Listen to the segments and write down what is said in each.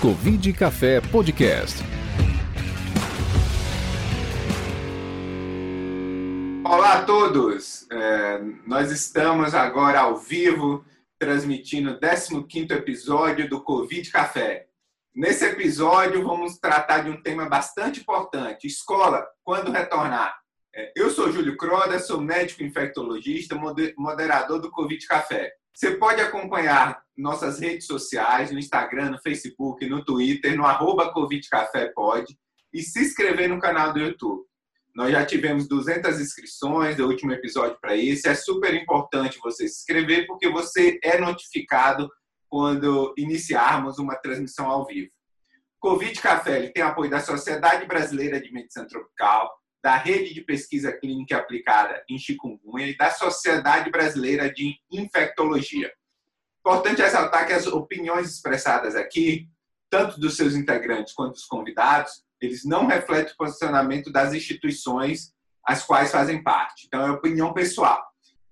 Covid Café Podcast. Olá a todos! É, nós estamos agora ao vivo transmitindo o 15 episódio do Covid Café. Nesse episódio, vamos tratar de um tema bastante importante: escola, quando retornar. É, eu sou Júlio Croda, sou médico infectologista, moderador do Covid Café. Você pode acompanhar nossas redes sociais, no Instagram, no Facebook, no Twitter, no arroba Covid Café pode, e se inscrever no canal do YouTube. Nós já tivemos 200 inscrições do último episódio para isso. É super importante você se inscrever porque você é notificado quando iniciarmos uma transmissão ao vivo. Covid Café tem apoio da Sociedade Brasileira de Medicina Tropical, da Rede de Pesquisa Clínica Aplicada em Chikungunya e da Sociedade Brasileira de Infectologia. Importante ressaltar que as opiniões expressadas aqui, tanto dos seus integrantes quanto dos convidados, eles não refletem o posicionamento das instituições as quais fazem parte. Então, é opinião pessoal.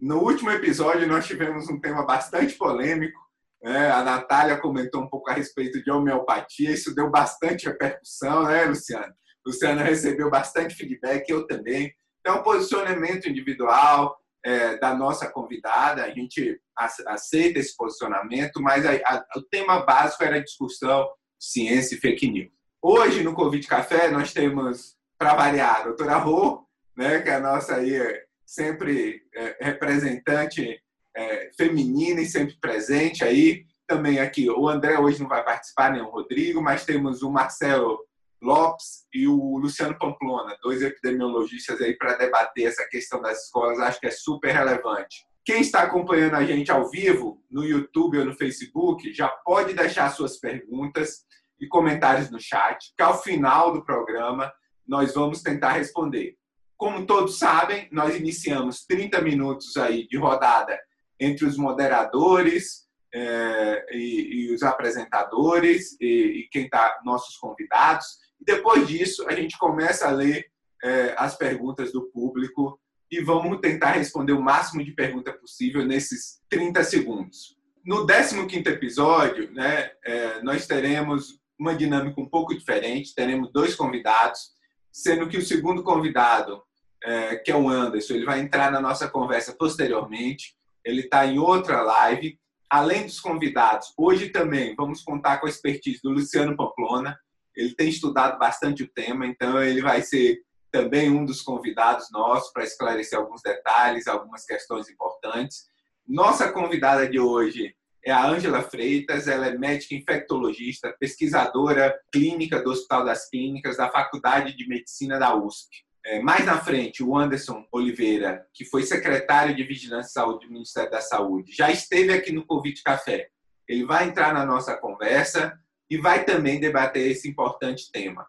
No último episódio, nós tivemos um tema bastante polêmico. Né? A Natália comentou um pouco a respeito de homeopatia, isso deu bastante repercussão, né, Luciano? Luciano recebeu bastante feedback, eu também. Então, posicionamento individual é, da nossa convidada, a gente aceita esse posicionamento, mas a, a, o tema básico era a discussão ciência e fake news. Hoje, no Covid Café, nós temos, para variar, a doutora Rô, né, que é a nossa aí, sempre é, representante é, feminina e sempre presente aí. Também aqui, o André hoje não vai participar, nem o Rodrigo, mas temos o Marcelo Lopes e o Luciano Pamplona, dois epidemiologistas aí para debater essa questão das escolas, acho que é super relevante. Quem está acompanhando a gente ao vivo, no YouTube ou no Facebook, já pode deixar suas perguntas e comentários no chat, que ao final do programa nós vamos tentar responder. Como todos sabem, nós iniciamos 30 minutos aí de rodada entre os moderadores é, e, e, os apresentadores e, e quem está nossos convidados. E depois disso, a gente começa a ler é, as perguntas do público e vamos tentar responder o máximo de pergunta possível nesses 30 segundos. No 15 episódio, né, é, nós teremos uma dinâmica um pouco diferente. Teremos dois convidados, sendo que o segundo convidado, é, que é o Anderson, ele vai entrar na nossa conversa posteriormente. Ele está em outra live. Além dos convidados, hoje também vamos contar com a expertise do Luciano Pamplona, ele tem estudado bastante o tema, então ele vai ser também um dos convidados nossos para esclarecer alguns detalhes, algumas questões importantes. Nossa convidada de hoje é a Ângela Freitas, ela é médica infectologista, pesquisadora clínica do Hospital das Clínicas da Faculdade de Medicina da USP. É, mais na frente, o Anderson Oliveira, que foi secretário de Vigilância e Saúde do Ministério da Saúde, já esteve aqui no Covid Café. Ele vai entrar na nossa conversa e vai também debater esse importante tema.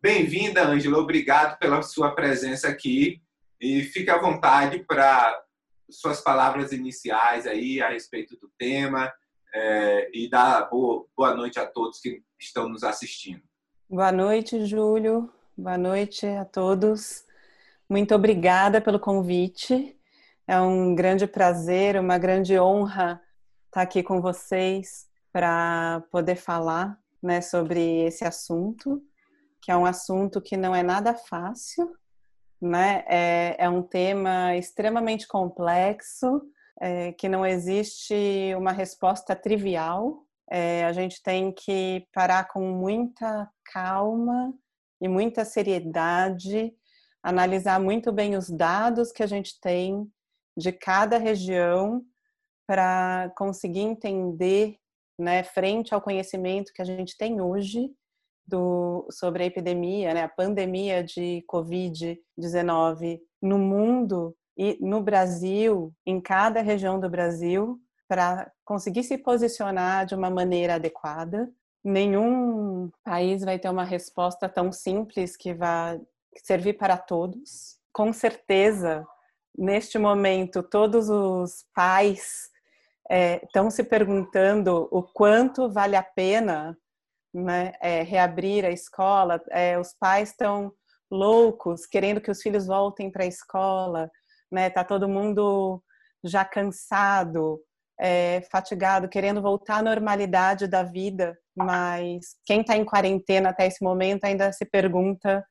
Bem-vinda, Ângela, obrigado pela sua presença aqui e fique à vontade para suas palavras iniciais aí a respeito do tema é, e dar boa, boa noite a todos que estão nos assistindo. Boa noite, Júlio. Boa noite a todos. Muito obrigada pelo convite. É um grande prazer, uma grande honra estar aqui com vocês para poder falar né, sobre esse assunto, que é um assunto que não é nada fácil, né? É, é um tema extremamente complexo, é, que não existe uma resposta trivial. É, a gente tem que parar com muita calma e muita seriedade, analisar muito bem os dados que a gente tem de cada região para conseguir entender né, frente ao conhecimento que a gente tem hoje do, sobre a epidemia, né, a pandemia de Covid-19 no mundo e no Brasil, em cada região do Brasil, para conseguir se posicionar de uma maneira adequada. Nenhum país vai ter uma resposta tão simples que vá servir para todos. Com certeza, neste momento, todos os pais estão é, se perguntando o quanto vale a pena né, é, reabrir a escola. É, os pais estão loucos, querendo que os filhos voltem para a escola. Né? Tá todo mundo já cansado é, fatigado, querendo voltar à normalidade da vida, mas quem está em quarentena até esse momento ainda se pergunta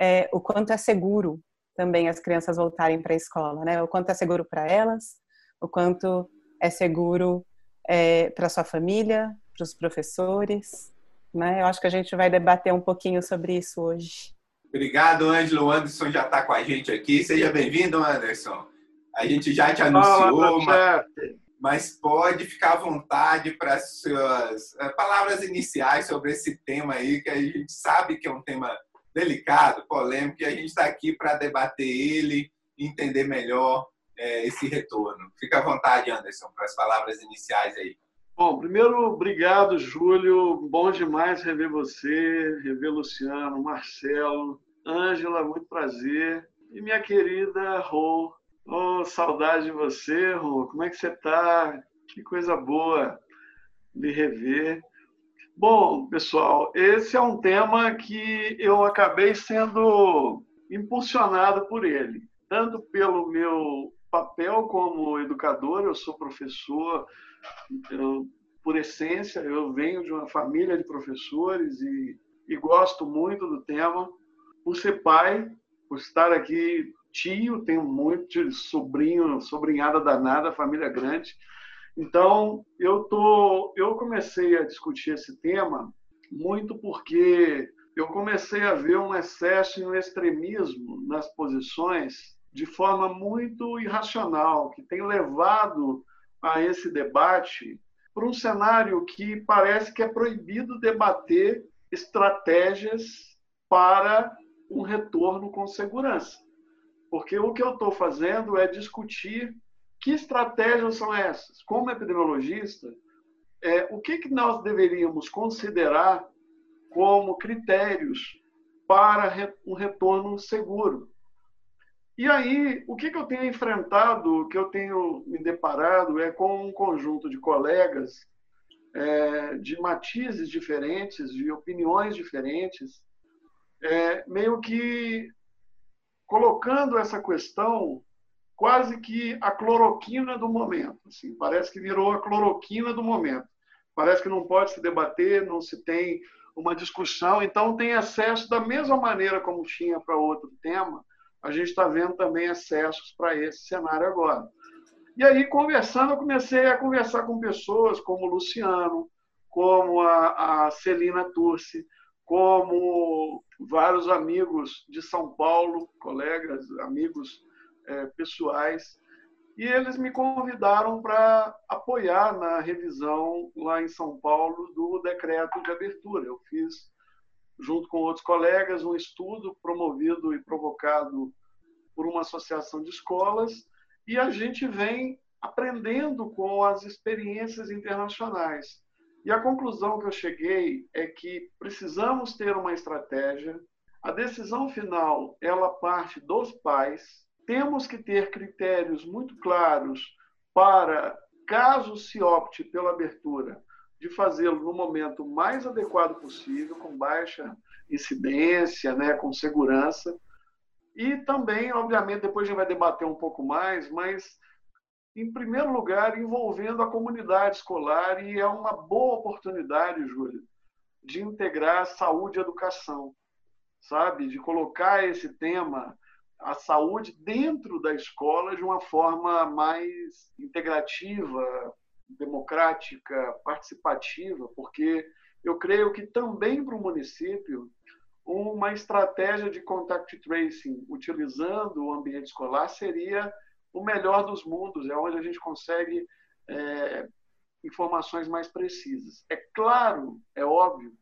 é, o quanto é seguro também as crianças voltarem para a escola, né? O quanto é seguro para elas, o quanto é seguro é, para sua família, para os professores, né? Eu acho que a gente vai debater um pouquinho sobre isso hoje. Obrigado, Ângelo. O Anderson já está com a gente aqui. Seja bem-vindo, Anderson. A gente já te anunciou, mas, mas, pode ficar à vontade para as suas eh, palavras iniciais sobre esse tema aí, que a gente sabe que é um tema delicado, polêmico, e a gente está aqui para debater ele, entender melhor é, esse retorno. Fica à vontade, Anderson, para as palavras iniciais aí. Bom, primeiro, obrigado, Júlio. Bom demais rever você, rever Luciano, Marcelo, Ângela, muito prazer. E minha querida Rô, oh, saudade de você, Rô. Como é que você está? Que coisa boa lhe rever. Bom, pessoal, esse é um tema que eu acabei sendo impulsionado por ele, tanto pelo meu papel como educador, eu sou professor, eu, por essência, eu venho de uma família de professores e, e gosto muito do tema. Por ser pai, por estar aqui tio, tenho muito sobrinho, sobrinhada danada, família grande. Então, eu tô, eu comecei a discutir esse tema muito porque eu comecei a ver um excesso e um extremismo nas posições de forma muito irracional, que tem levado a esse debate para um cenário que parece que é proibido debater estratégias para um retorno com segurança. Porque o que eu estou fazendo é discutir que estratégias são essas. Como epidemiologista, é, o que, que nós deveríamos considerar como critérios para um retorno seguro? E aí, o que, que eu tenho enfrentado, que eu tenho me deparado é com um conjunto de colegas é, de matizes diferentes, de opiniões diferentes, é, meio que colocando essa questão quase que a cloroquina do momento. Assim, parece que virou a cloroquina do momento. Parece que não pode se debater, não se tem uma discussão, então tem acesso da mesma maneira como tinha para outro tema, a gente está vendo também acessos para esse cenário agora. E aí, conversando, eu comecei a conversar com pessoas como o Luciano, como a, a Celina Turci, como vários amigos de São Paulo, colegas, amigos é, pessoais, e eles me convidaram para apoiar na revisão lá em São Paulo do decreto de abertura. Eu fiz junto com outros colegas, um estudo promovido e provocado por uma associação de escolas, e a gente vem aprendendo com as experiências internacionais. E a conclusão que eu cheguei é que precisamos ter uma estratégia. A decisão final, ela parte dos pais. Temos que ter critérios muito claros para, caso se opte pela abertura, de fazê-lo no momento mais adequado possível, com baixa incidência, né, com segurança. E também, obviamente, depois a gente vai debater um pouco mais, mas, em primeiro lugar, envolvendo a comunidade escolar, e é uma boa oportunidade, Júlio, de integrar saúde e educação, sabe? De colocar esse tema, a saúde, dentro da escola de uma forma mais integrativa, democrática, participativa, porque eu creio que também para o município uma estratégia de contact tracing utilizando o ambiente escolar seria o melhor dos mundos, é onde a gente consegue é, informações mais precisas. É claro, é óbvio,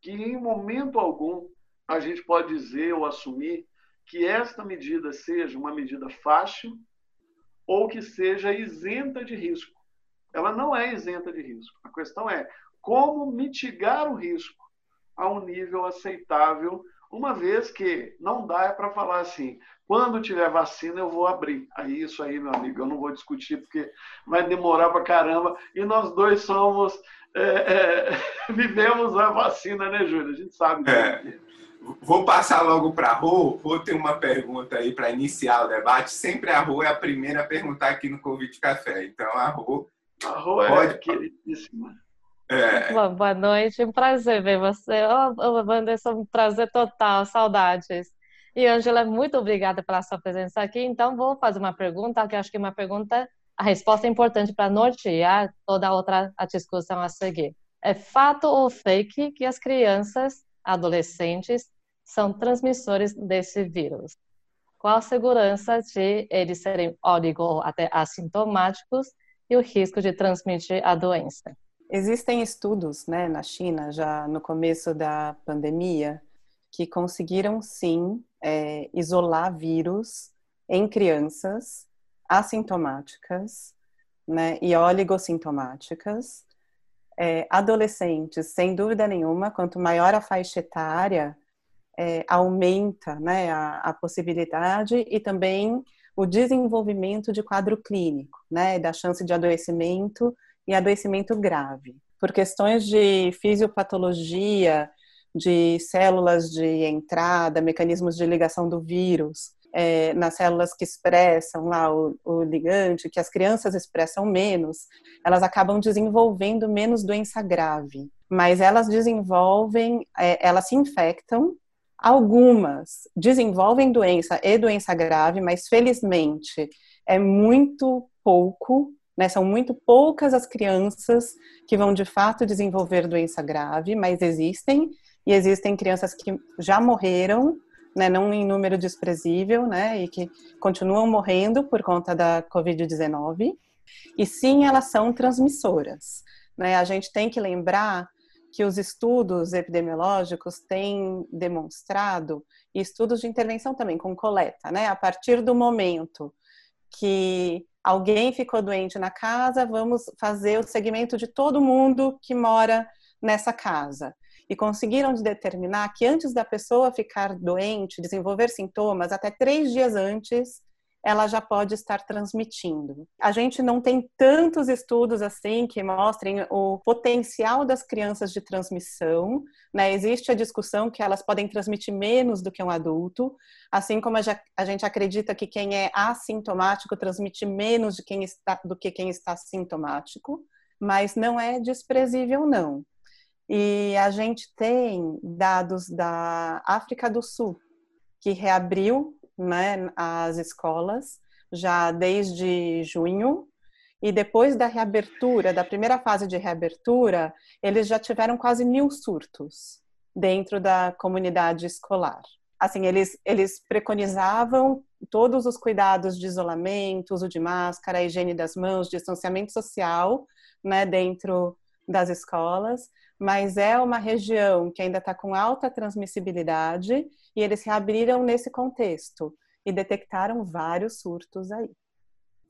que em momento algum a gente pode dizer ou assumir que esta medida seja uma medida fácil ou que seja isenta de risco. Ela não é isenta de risco. A questão é como mitigar o risco a um nível aceitável, uma vez que não dá é para falar assim, quando tiver vacina eu vou abrir. Aí isso aí, meu amigo, eu não vou discutir porque vai demorar para caramba. E nós dois somos, é, é, vivemos a vacina, né, Júlio? A gente sabe. É. Vou passar logo para a Rô. Rô tem uma pergunta aí para iniciar o debate. Sempre a Rô é a primeira a perguntar aqui no Convite Café. Então, a Rô A Rô é Pode... queridíssima. É. Bom, boa noite, um prazer ver você. Oh, oh, Wanderson, um prazer total, saudades. E, Angela, muito obrigada pela sua presença aqui. Então, vou fazer uma pergunta, que acho que é uma pergunta, a resposta é importante para nortear toda a outra a discussão a seguir. É fato ou fake que as crianças, adolescentes, são transmissores desse vírus? Qual a segurança de eles serem oligo até assintomáticos e o risco de transmitir a doença? Existem estudos né, na China, já no começo da pandemia, que conseguiram sim é, isolar vírus em crianças assintomáticas né, e oligossintomáticas. É, adolescentes, sem dúvida nenhuma, quanto maior a faixa etária, é, aumenta né, a, a, possibilidade e também o desenvolvimento de quadro clínico, né, da chance de adoecimento e adoecimento grave. Por questões de fisiopatologia, de células de entrada, mecanismos de ligação do vírus, é, nas células que expressam lá o, o, ligante, que as crianças expressam menos, elas acabam desenvolvendo menos doença grave. Mas elas desenvolvem, é, elas se infectam, algumas desenvolvem doença e doença grave, mas felizmente é muito pouco né? São muito poucas as crianças que vão de fato desenvolver doença grave, mas existem, e existem crianças que já morreram, né, não em número desprezível, né, e que continuam morrendo por conta da Covid-19. E sim, elas são transmissoras. Né? A gente tem que lembrar que os estudos epidemiológicos têm demonstrado, e estudos de intervenção também com coleta, né? A partir do momento que alguém ficou doente na casa, vamos fazer o segmento de todo mundo que mora nessa casa. E conseguiram determinar que antes da pessoa ficar doente, desenvolver sintomas, até três dias antes, ela já pode estar transmitindo. A gente não tem tantos estudos assim que mostrem o potencial das crianças de transmissão, né? Existe a discussão que elas podem transmitir menos do que um adulto, assim como a gente acredita que quem é assintomático transmite menos quem está, do que quem está sintomático, mas não é desprezível não. E a gente tem dados da África do Sul, que reabriu né, as escolas já desde junho e depois da reabertura, da primeira fase de reabertura, eles já tiveram quase mil surtos dentro da comunidade escolar. Assim, eles, eles preconizavam todos os cuidados de isolamento, uso de máscara, higiene das mãos, distanciamento social, né, dentro das escolas, mas é uma região que ainda está com alta transmissibilidade e eles reabriram nesse contexto e detectaram vários surtos aí.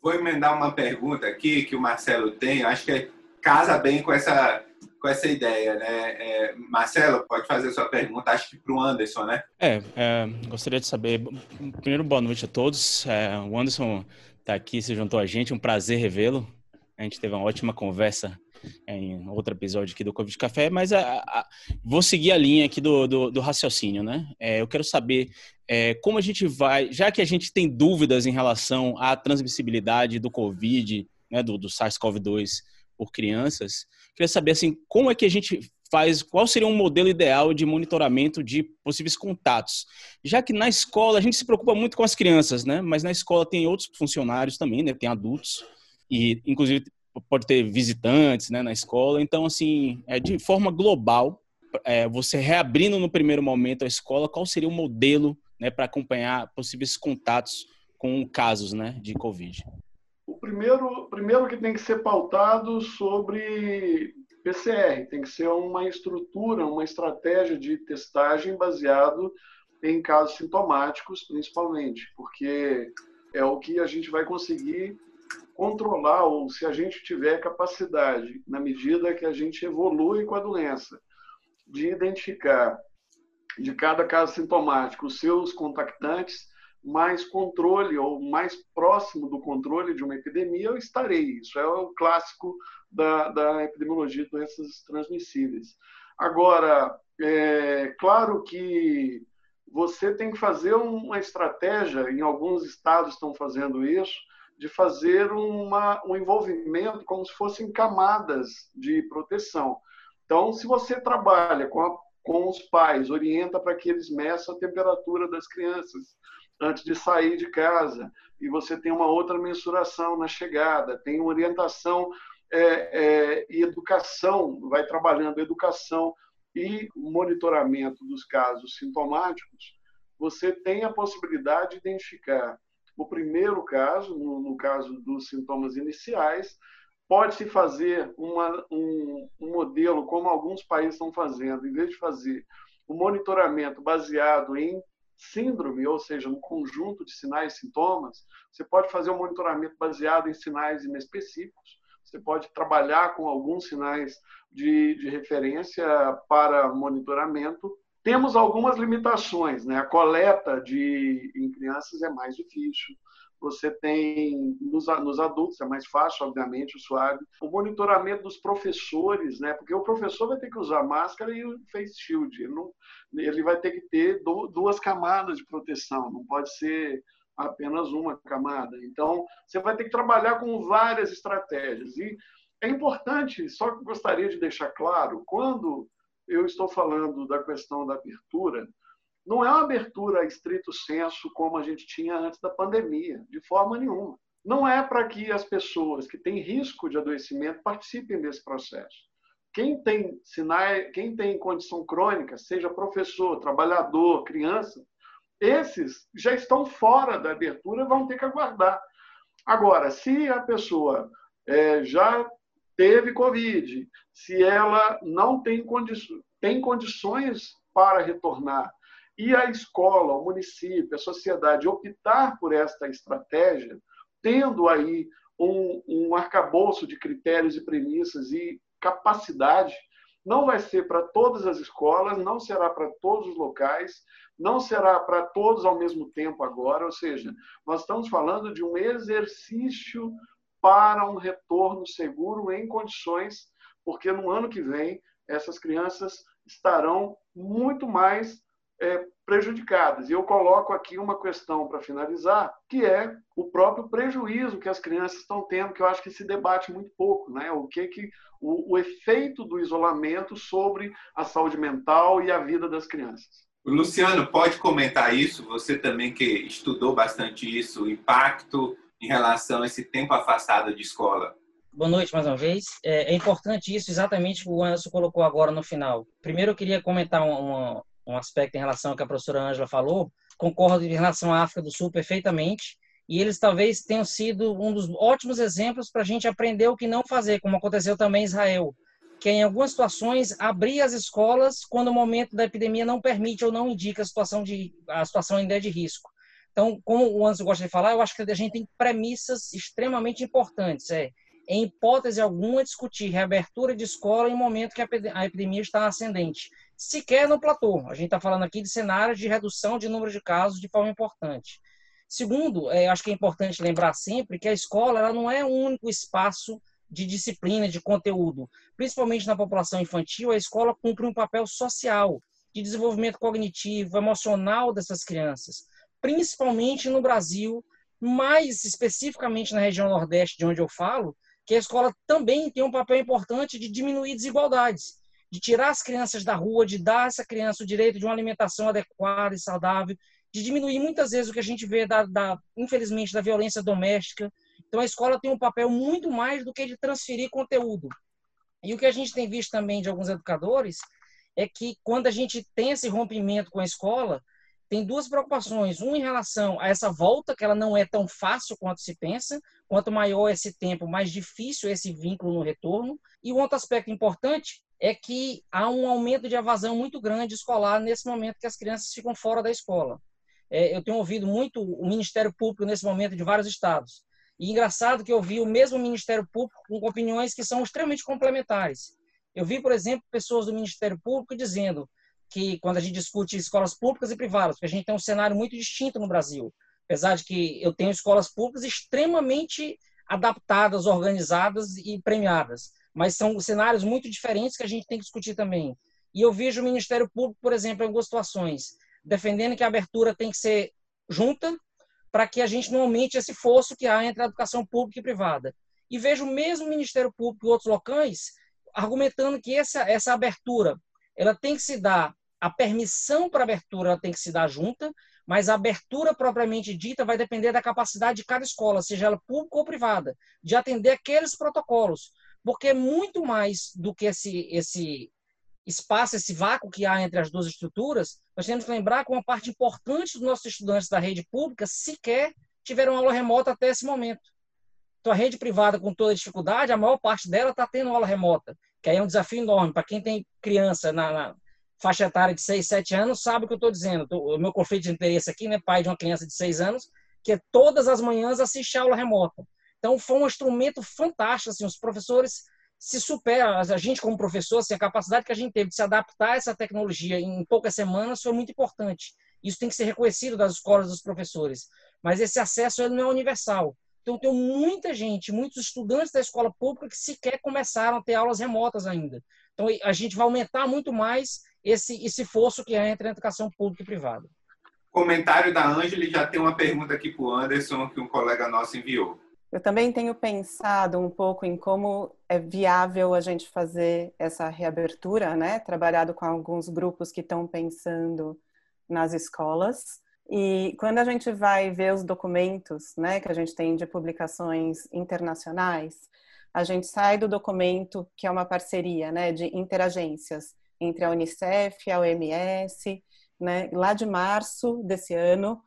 Vou emendar uma pergunta aqui que o Marcelo tem, acho que casa bem com essa com essa ideia, né? É, Marcelo, pode fazer a sua pergunta, acho que para o Anderson, né? É, é, gostaria de saber. Primeiro, boa noite a todos. É, o Anderson está aqui, se juntou a gente, um prazer revê-lo. A gente teve uma ótima conversa em outro episódio aqui do Covid Café, mas a, a, vou seguir a linha aqui do, do, do raciocínio, né? É, eu quero saber é, como a gente vai, já que a gente tem dúvidas em relação à transmissibilidade do Covid, né, do, do SARS-CoV-2 por crianças, queria saber assim, como é que a gente faz, qual seria um modelo ideal de monitoramento de possíveis contatos? Já que na escola a gente se preocupa muito com as crianças, né? Mas na escola tem outros funcionários também, né? Tem adultos e inclusive pode ter visitantes né, na escola. Então, assim, é, de forma global, é, você reabrindo no primeiro momento a escola, qual seria o modelo né, para acompanhar possíveis contatos com casos né, de Covid? O primeiro, primeiro que tem que ser pautado sobre PCR, tem que ser uma estrutura, uma estratégia de testagem baseado em casos sintomáticos, principalmente, porque é o que a gente vai conseguir controlar ou se a gente tiver capacidade, na medida que a gente evolui com a doença, de identificar de cada caso sintomático os seus contactantes, mais controle ou mais próximo do controle de uma epidemia eu estarei. Isso é o clássico da, da epidemiologia de doenças transmissíveis. Agora, é claro que você tem que fazer uma estratégia, em alguns estados estão fazendo isso, de fazer uma, um envolvimento como se fossem camadas de proteção. Então, se você trabalha com, a, com os pais, orienta para que eles meçam a temperatura das crianças antes de sair de casa, e você tem uma outra mensuração na chegada, tem orientação é, é, e educação, vai trabalhando educação e monitoramento dos casos sintomáticos, você tem a possibilidade de identificar o primeiro caso, no, no caso dos sintomas iniciais, pode-se fazer uma, um, um, modelo, como alguns países estão fazendo, em vez de fazer um monitoramento baseado em síndrome, ou seja, um conjunto de sinais e sintomas, você pode fazer um monitoramento baseado em sinais inespecíficos, você pode trabalhar com alguns sinais de, de referência para monitoramento. Temos algumas limitações, né? A coleta de em crianças é mais difícil. Você tem nos, nos adultos é mais fácil, obviamente, o suave. O monitoramento dos professores, né? Porque o professor vai ter que usar máscara e o face shield. Ele, não, ele vai ter que ter duas camadas de proteção. Não pode ser apenas uma camada. Então, você vai ter que trabalhar com várias estratégias. E é importante, só que gostaria de deixar claro, quando eu estou falando da questão da abertura, não é uma abertura a estrito senso como a gente tinha antes da pandemia, de forma nenhuma. Não é para que as pessoas que têm risco de adoecimento participem desse processo. Quem tem sinais, quem tem condição crônica, seja professor, trabalhador, criança, esses já estão fora da abertura e vão ter que aguardar. Agora, se a pessoa é, já teve Covid, se ela não tem, condi tem condições para retornar, e a escola, o município, a sociedade optar por esta estratégia, tendo aí um, um arcabouço de critérios e premissas e capacidade, não vai ser para todas as escolas, não será para todos os locais, não será para todos ao mesmo tempo agora, ou seja, nós estamos falando de um exercício para um retorno seguro em condições, porque no ano que vem essas crianças estarão muito mais é, prejudicadas. E eu coloco aqui uma questão para finalizar, que é o próprio prejuízo que as crianças estão tendo, que eu acho que se debate muito pouco, né? O que que o, o efeito do isolamento sobre a saúde mental e a vida das crianças. Luciano, pode comentar isso? Você também que estudou bastante isso, o impacto em relação a esse tempo afastado de escola. Boa noite mais uma vez. É, é importante isso, exatamente o que o Anderson colocou agora no final. Primeiro, eu queria comentar uma, um aspecto em relação ao que a professora Ângela falou. Concordo em relação à África do Sul perfeitamente. E eles talvez tenham sido um dos ótimos exemplos para a gente aprender o que não fazer, como aconteceu também em Israel que em algumas situações abrir as escolas quando o momento da epidemia não permite ou não indica a situação de a situação ainda é de risco. Então, como o Anderson gosta de falar, eu acho que a gente tem premissas extremamente importantes. É, em hipótese alguma, discutir reabertura de escola em momento que a epidemia está ascendente. Sequer no platô. A gente está falando aqui de cenários de redução de número de casos de forma importante. Segundo, é, acho que é importante lembrar sempre que a escola ela não é o único espaço de disciplina, de conteúdo. Principalmente na população infantil, a escola cumpre um papel social, de desenvolvimento cognitivo, emocional dessas crianças. Principalmente no Brasil, mais especificamente na região Nordeste, de onde eu falo, que a escola também tem um papel importante de diminuir desigualdades, de tirar as crianças da rua, de dar a essa criança o direito de uma alimentação adequada e saudável, de diminuir muitas vezes o que a gente vê, da, da infelizmente, da violência doméstica, então a escola tem um papel muito mais do que de transferir conteúdo. E o que a gente tem visto também de alguns educadores é que quando a gente tem esse rompimento com a escola, tem duas preocupações. Um em relação a essa volta, que ela não é tão fácil quanto se pensa. Quanto maior esse tempo, mais difícil esse vínculo no retorno. E o outro aspecto importante é que há um aumento de evasão muito grande escolar nesse momento que as crianças ficam fora da escola. É, eu tenho ouvido muito o Ministério Público nesse momento de vários estados e engraçado que eu vi o mesmo Ministério Público com opiniões que são extremamente complementares. Eu vi, por exemplo, pessoas do Ministério Público dizendo que quando a gente discute escolas públicas e privadas, porque a gente tem um cenário muito distinto no Brasil, apesar de que eu tenho escolas públicas extremamente adaptadas, organizadas e premiadas, mas são cenários muito diferentes que a gente tem que discutir também. E eu vejo o Ministério Público, por exemplo, em algumas situações, defendendo que a abertura tem que ser junta, para que a gente não aumente esse fosso que há entre a educação pública e privada. E vejo o mesmo Ministério Público e outros locais argumentando que essa, essa abertura ela tem que se dar, a permissão para abertura tem que se dar junta, mas a abertura propriamente dita vai depender da capacidade de cada escola, seja ela pública ou privada, de atender aqueles protocolos, porque é muito mais do que esse, esse espaço, esse vácuo que há entre as duas estruturas, nós temos que lembrar que uma parte importante dos nossos estudantes da rede pública sequer tiveram aula remota até esse momento. Então, a rede privada, com toda a dificuldade, a maior parte dela está tendo aula remota, que aí é um desafio enorme. Para quem tem criança na, na, faixa etária de 6, 7 anos, sabe o que eu estou dizendo. O meu conflito de interesse aqui, né, pai de uma criança de 6 anos, que é todas as manhãs assistir aula remota. Então, foi um instrumento fantástico. Assim, os professores se supera, a gente como professor, assim, a capacidade que a gente teve de se adaptar a essa tecnologia em poucas semanas foi muito importante. Isso tem que ser reconhecido das escolas dos professores. Mas esse acesso ele não é universal. Então, tem muita gente, muitos estudantes da escola pública que sequer começaram a ter aulas remotas ainda. Então, a gente vai aumentar muito mais esse, esse fosso que é entre a educação pública e privada. Comentário da Ângela já tem uma pergunta aqui para o Anderson que um colega nosso enviou. Eu também tenho pensado um pouco em como é viável a gente fazer essa reabertura, né? Trabalhado com alguns grupos que estão pensando nas escolas. E quando a gente vai ver os documentos, né, que a gente tem de publicações internacionais, a gente sai do documento que é uma parceria, né, de interagências entre a Unicef, a OMS, né, lá de março desse ano,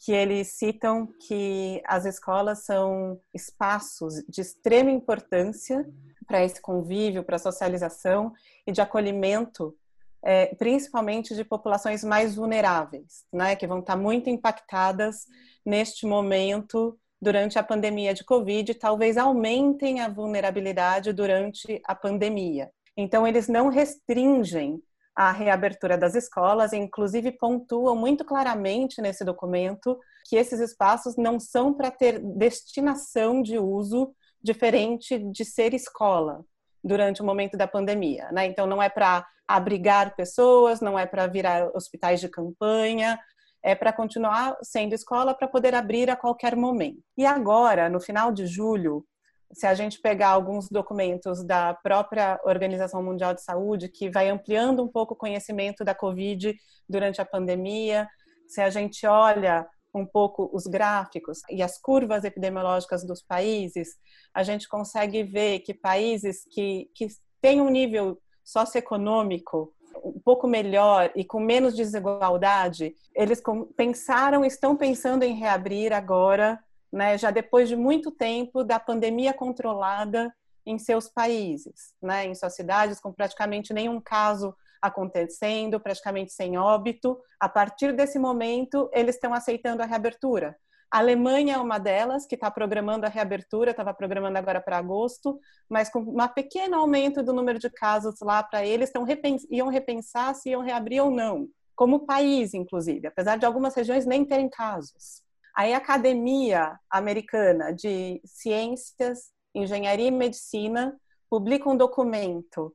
que eles citam que as escolas são espaços de extrema importância para esse convívio, para a socialização e de acolhimento, é, principalmente de populações mais vulneráveis, né, que vão estar muito impactadas neste momento durante a pandemia de Covid, talvez aumentem a vulnerabilidade durante a pandemia. Então, eles não restringem a reabertura das escolas, inclusive pontuam muito claramente nesse documento que esses espaços não são para ter destinação de uso diferente de ser escola durante o momento da pandemia, né? Então não é para abrigar pessoas, não é para virar hospitais de campanha, é para continuar sendo escola para poder abrir a qualquer momento. E agora, no final de julho, se a gente pegar alguns documentos da própria Organização Mundial de Saúde, que vai ampliando um pouco o conhecimento da Covid durante a pandemia, se a gente olha um pouco os gráficos e as curvas epidemiológicas dos países, a gente consegue ver que países que, que têm um nível socioeconômico um pouco melhor e com menos desigualdade, eles pensaram, estão pensando em reabrir agora né, já depois de muito tempo da pandemia controlada em seus países, né, em suas cidades, com praticamente nenhum caso acontecendo, praticamente sem óbito. A partir desse momento, eles estão aceitando a reabertura. A Alemanha é uma delas que está programando a reabertura, estava programando agora para agosto, mas com um pequeno aumento do número de casos lá para eles, estão repens iam repensar se iam reabrir ou não, como país, inclusive, apesar de algumas regiões nem terem casos. Aí a Academia Americana de Ciências, Engenharia e Medicina publica um documento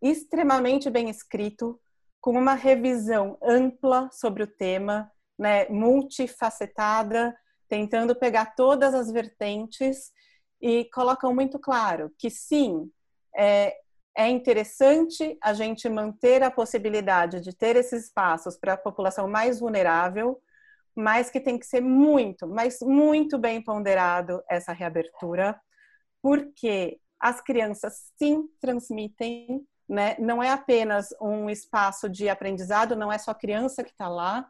extremamente bem escrito, com uma revisão ampla sobre o tema, né, multifacetada, tentando pegar todas as vertentes e colocam muito claro que sim, é, é interessante a gente manter a possibilidade de ter esses espaços para a população mais vulnerável, mas que tem que ser muito, mas muito bem ponderado essa reabertura, porque as crianças sim transmitem, né? Não é apenas um espaço de aprendizado, não é só criança que está lá.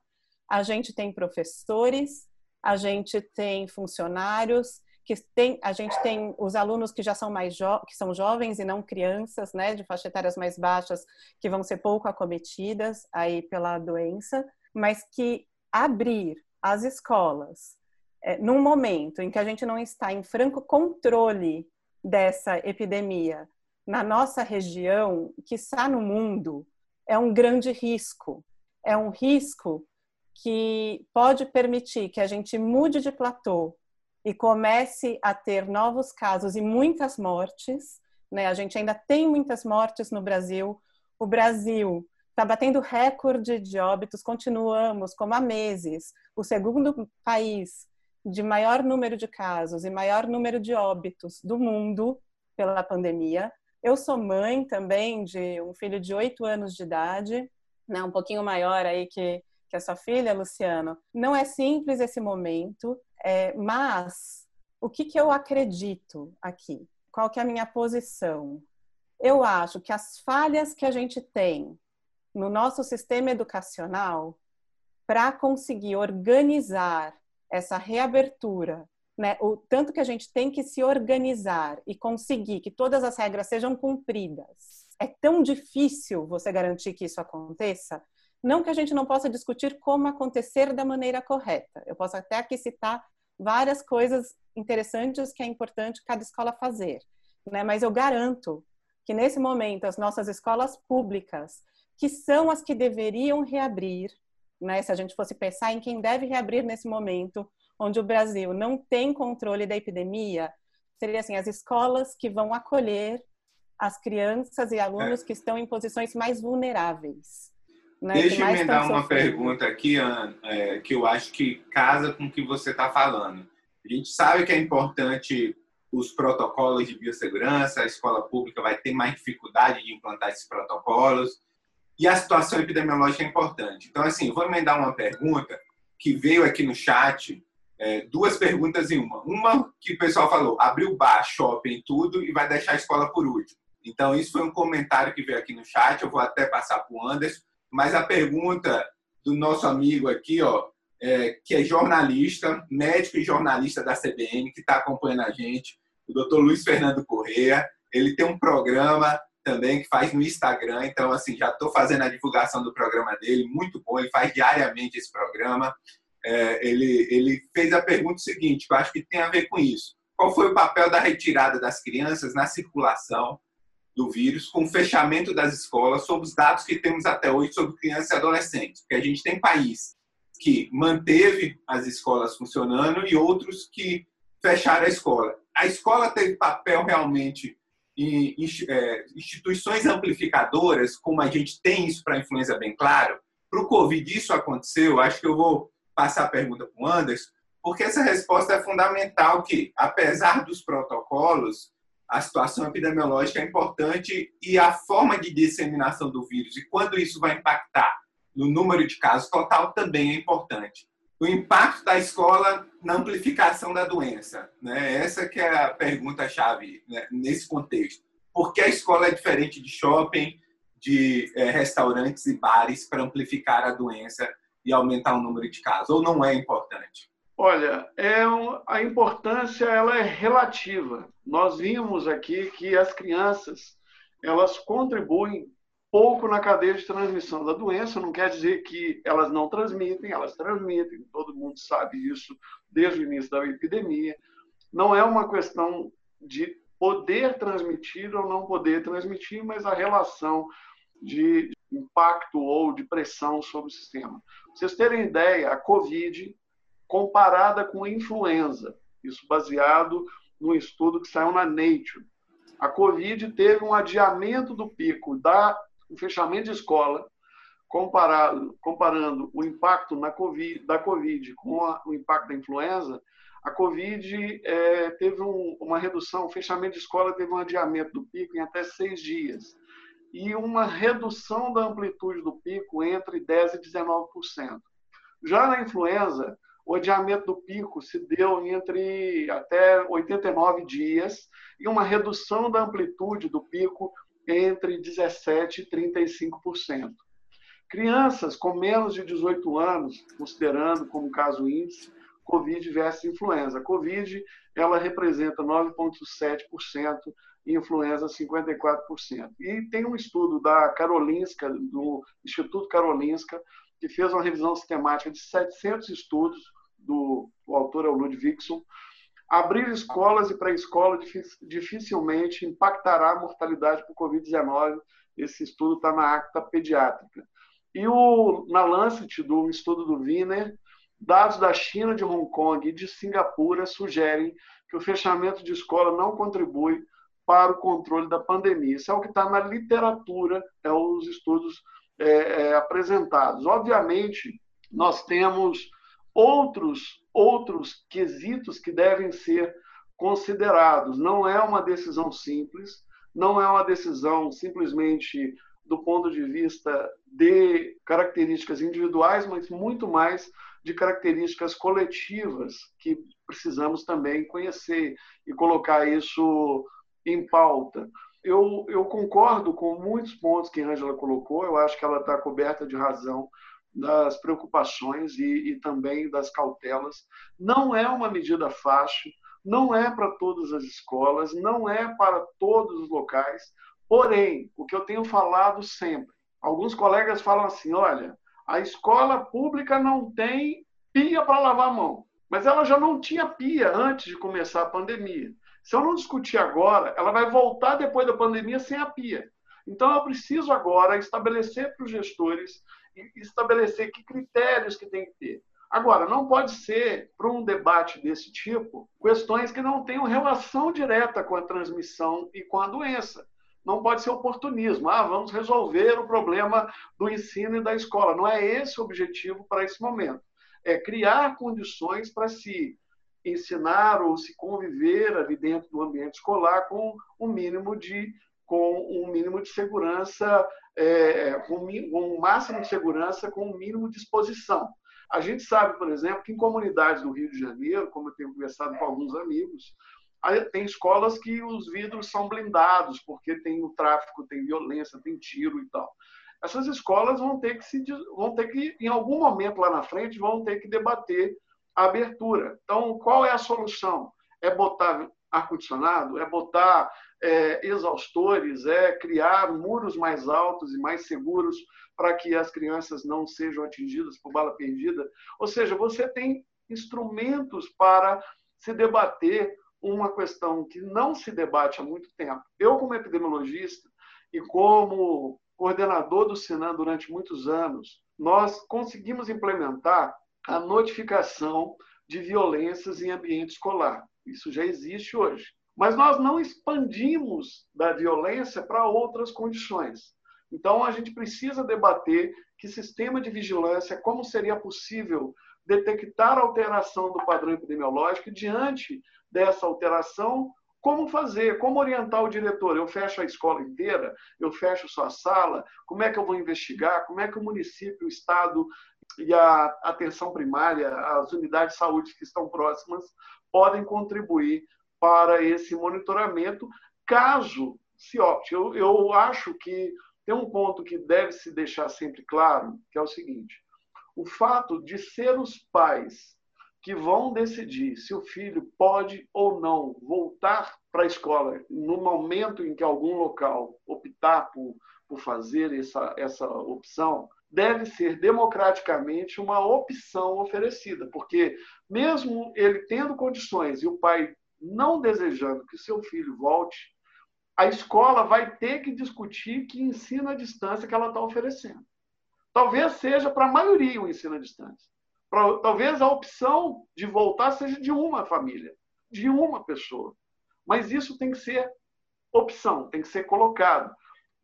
A gente tem professores, a gente tem funcionários, que tem, a gente tem os alunos que já são mais que são jovens e não crianças, né, de faixa etárias mais baixas, que vão ser pouco acometidas aí pela doença, mas que abrir as escolas é, num momento em que a gente não está em franco controle dessa epidemia na nossa região, que está no mundo, é um grande risco. É um risco que pode permitir que a gente mude de platô e comece a ter novos casos e muitas mortes. Né? A gente ainda tem muitas mortes no Brasil. O Brasil está batendo recorde de óbitos, continuamos como há meses, o segundo país de maior número de casos e maior número de óbitos do mundo pela pandemia. Eu sou mãe também de um filho de oito anos de idade, né, um pouquinho maior aí que, que a sua filha, Luciano. Não é simples esse momento, é, mas o que, que eu acredito aqui? Qual que é a minha posição? Eu acho que as falhas que a gente tem no nosso sistema educacional para conseguir organizar essa reabertura, né? O tanto que a gente tem que se organizar e conseguir que todas as regras sejam cumpridas. É tão difícil você garantir que isso aconteça. Não que a gente não possa discutir como acontecer da maneira correta. Eu posso até aqui citar várias coisas interessantes que é importante cada escola fazer, né? Mas eu garanto que nesse momento as nossas escolas públicas, que são as que deveriam reabrir, né? Se a gente fosse pensar em quem deve reabrir nesse momento, onde o Brasil não tem controle da epidemia, seria assim as escolas que vão acolher as crianças e alunos é. que estão em posições mais vulneráveis. Né, Deixa eu emendar uma pergunta aqui, Ana, é, que eu acho que casa com o que você está falando. A gente sabe que é importante os protocolos de biossegurança, a escola pública vai ter mais dificuldade de implantar esses protocolos, e a situação epidemiológica é importante. Então, assim, vou emendar uma pergunta que veio aqui no chat, é, duas perguntas em uma. Uma que o pessoal falou, abriu bar, shopping, tudo, e vai deixar a escola por último. Então, isso foi um comentário que veio aqui no chat, eu vou até passar para o Anderson, mas a pergunta do nosso amigo aqui, ó, é, que é jornalista, médico e jornalista da CBN, que está acompanhando a gente, o doutor Luiz Fernando Correa. Ele tem um programa também que faz no Instagram, então, assim, já estou fazendo a divulgação do programa dele, muito bom, ele faz diariamente esse programa. É, ele, ele fez a pergunta seguinte, que eu acho que tem a ver com isso. Qual foi o papel da retirada das crianças na circulação do vírus, com o fechamento das escolas, sobre os dados que temos até hoje sobre crianças e adolescentes. Porque a gente tem país que manteve as escolas funcionando e outros que fecharam a escola. A escola teve papel realmente em é, instituições amplificadoras, como a gente tem isso para a influenza bem claro. Para o Covid isso aconteceu, acho que eu vou passar a pergunta para o Anderson, porque essa resposta é fundamental que, apesar dos protocolos, a situação epidemiológica é importante e a forma de disseminação do vírus e quando isso vai impactar no número de casos total também é importante. O impacto da escola na amplificação da doença, né? Essa que é a pergunta-chave né? nesse contexto. Por que a escola é diferente de shopping, de é, restaurantes e bares para amplificar a doença e aumentar o número de casos? Ou não é importante? Olha, é um, a importância ela é relativa. Nós vimos aqui que as crianças elas contribuem pouco na cadeia de transmissão da doença. Não quer dizer que elas não transmitem, elas transmitem. Todo mundo sabe isso desde o início da epidemia. Não é uma questão de poder transmitir ou não poder transmitir, mas a relação de impacto ou de pressão sobre o sistema. Pra vocês terem ideia, a COVID comparada com a influenza. Isso baseado num estudo que saiu na Nature. A Covid teve um adiamento do pico da o fechamento de escola, comparado, comparando o impacto na COVID, da Covid com a, o impacto da influenza, a Covid é, teve um, uma redução, o fechamento de escola teve um adiamento do pico em até seis dias e uma redução da amplitude do pico entre 10% e 19%. Já na influenza, o adiamento do pico se deu entre até 89 dias e uma redução da amplitude do pico entre 17% e 35%. Crianças com menos de 18 anos, considerando como caso índice, Covid versus influenza. Covid ela representa 9,7% e influenza 54%. E tem um estudo da Karolinska, do Instituto Karolinska, que fez uma revisão sistemática de 700 estudos, do, o autor é o Ludwigson. Abrir escolas e pré-escola dificilmente impactará a mortalidade por Covid-19. Esse estudo está na acta pediátrica. E o, na Lancet, do estudo do Wiener, dados da China, de Hong Kong e de Singapura sugerem que o fechamento de escola não contribui para o controle da pandemia. Isso é o que está na literatura, é os estudos é, é, apresentados. Obviamente, nós temos outros outros quesitos que devem ser considerados. Não é uma decisão simples, não é uma decisão simplesmente do ponto de vista de características individuais, mas muito mais de características coletivas que precisamos também conhecer e colocar isso em pauta. Eu, eu concordo com muitos pontos que a Angela colocou, eu acho que ela está coberta de razão das preocupações e, e também das cautelas. Não é uma medida fácil, não é para todas as escolas, não é para todos os locais. Porém, o que eu tenho falado sempre, alguns colegas falam assim: olha, a escola pública não tem pia para lavar a mão, mas ela já não tinha pia antes de começar a pandemia. Se eu não discutir agora, ela vai voltar depois da pandemia sem a pia. Então, eu preciso agora estabelecer para os gestores estabelecer que critérios que tem que ter. Agora, não pode ser, para um debate desse tipo, questões que não tenham relação direta com a transmissão e com a doença. Não pode ser oportunismo. Ah, vamos resolver o problema do ensino e da escola. Não é esse o objetivo para esse momento. É criar condições para se ensinar ou se conviver ali dentro do ambiente escolar com um mínimo de com um mínimo de segurança, é, com, um máximo de segurança, com um mínimo de exposição. A gente sabe, por exemplo, que em comunidades do Rio de Janeiro, como eu tenho conversado com alguns amigos, tem escolas que os vidros são blindados, porque tem o tráfico, tem violência, tem tiro e tal. Essas escolas vão ter que se vão ter que em algum momento lá na frente vão ter que debater a abertura. Então, qual é a solução? É botar ar condicionado? É botar é, exaustores, é criar muros mais altos e mais seguros para que as crianças não sejam atingidas por bala perdida. Ou seja, você tem instrumentos para se debater uma questão que não se debate há muito tempo. Eu, como epidemiologista e como coordenador do Sinan durante muitos anos, nós conseguimos implementar a notificação de violências em ambiente escolar. Isso já existe hoje. Mas nós não expandimos da violência para outras condições. Então, a gente precisa debater que sistema de vigilância, como seria possível detectar alteração do padrão epidemiológico e, diante dessa alteração, como fazer, como orientar o diretor? Eu fecho a escola inteira, eu fecho sua sala, como é que eu vou investigar? Como é que o município, o Estado e a atenção primária, as unidades de saúde que estão próximas, podem contribuir para esse monitoramento, caso se opte. Eu, eu acho que tem um ponto que deve se deixar sempre claro, que é o seguinte: o fato de ser os pais que vão decidir se o filho pode ou não voltar para a escola no momento em que algum local optar por, por fazer essa, essa opção, deve ser democraticamente uma opção oferecida, porque mesmo ele tendo condições e o pai não desejando que seu filho volte, a escola vai ter que discutir que ensino à distância que ela está oferecendo. Talvez seja para a maioria o ensino à distância. Talvez a opção de voltar seja de uma família, de uma pessoa. Mas isso tem que ser opção, tem que ser colocado.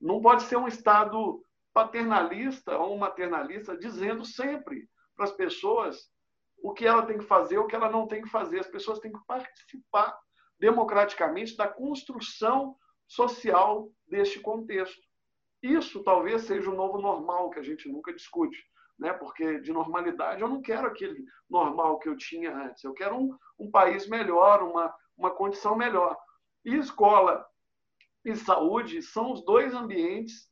Não pode ser um Estado paternalista ou maternalista dizendo sempre para as pessoas o que ela tem que fazer, o que ela não tem que fazer. As pessoas têm que participar democraticamente da construção social deste contexto. Isso talvez seja o novo normal que a gente nunca discute, né? porque de normalidade eu não quero aquele normal que eu tinha antes, eu quero um, um país melhor, uma, uma condição melhor. E escola e saúde são os dois ambientes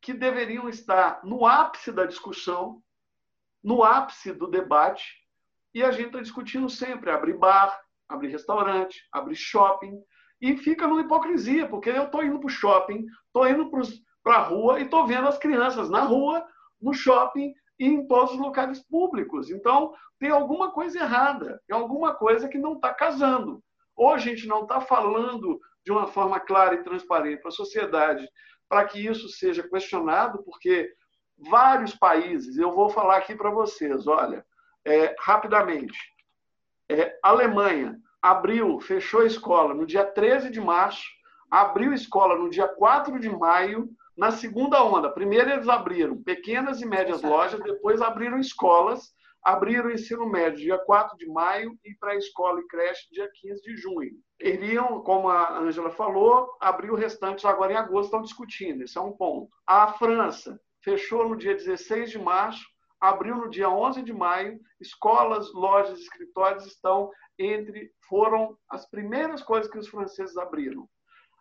que deveriam estar no ápice da discussão, no ápice do debate, e a gente está discutindo sempre abrir bar, abrir restaurante, abrir shopping, e fica numa hipocrisia, porque eu estou indo para o shopping, estou indo para a rua e estou vendo as crianças na rua, no shopping e em todos os locais públicos. Então, tem alguma coisa errada, tem alguma coisa que não está casando. Ou a gente não está falando de uma forma clara e transparente para a sociedade, para que isso seja questionado, porque vários países, eu vou falar aqui para vocês, olha, é, rapidamente. É, Alemanha abriu, fechou a escola no dia 13 de março, abriu escola no dia 4 de maio, na segunda onda. Primeiro eles abriram pequenas e médias lojas, depois abriram escolas abriram o ensino médio dia 4 de maio e para a escola e creche dia 15 de junho. Iriam, como a Ângela falou, abrir o restante agora em agosto, estão discutindo, esse é um ponto. A França fechou no dia 16 de março, abriu no dia 11 de maio, escolas, lojas, escritórios estão entre, foram as primeiras coisas que os franceses abriram.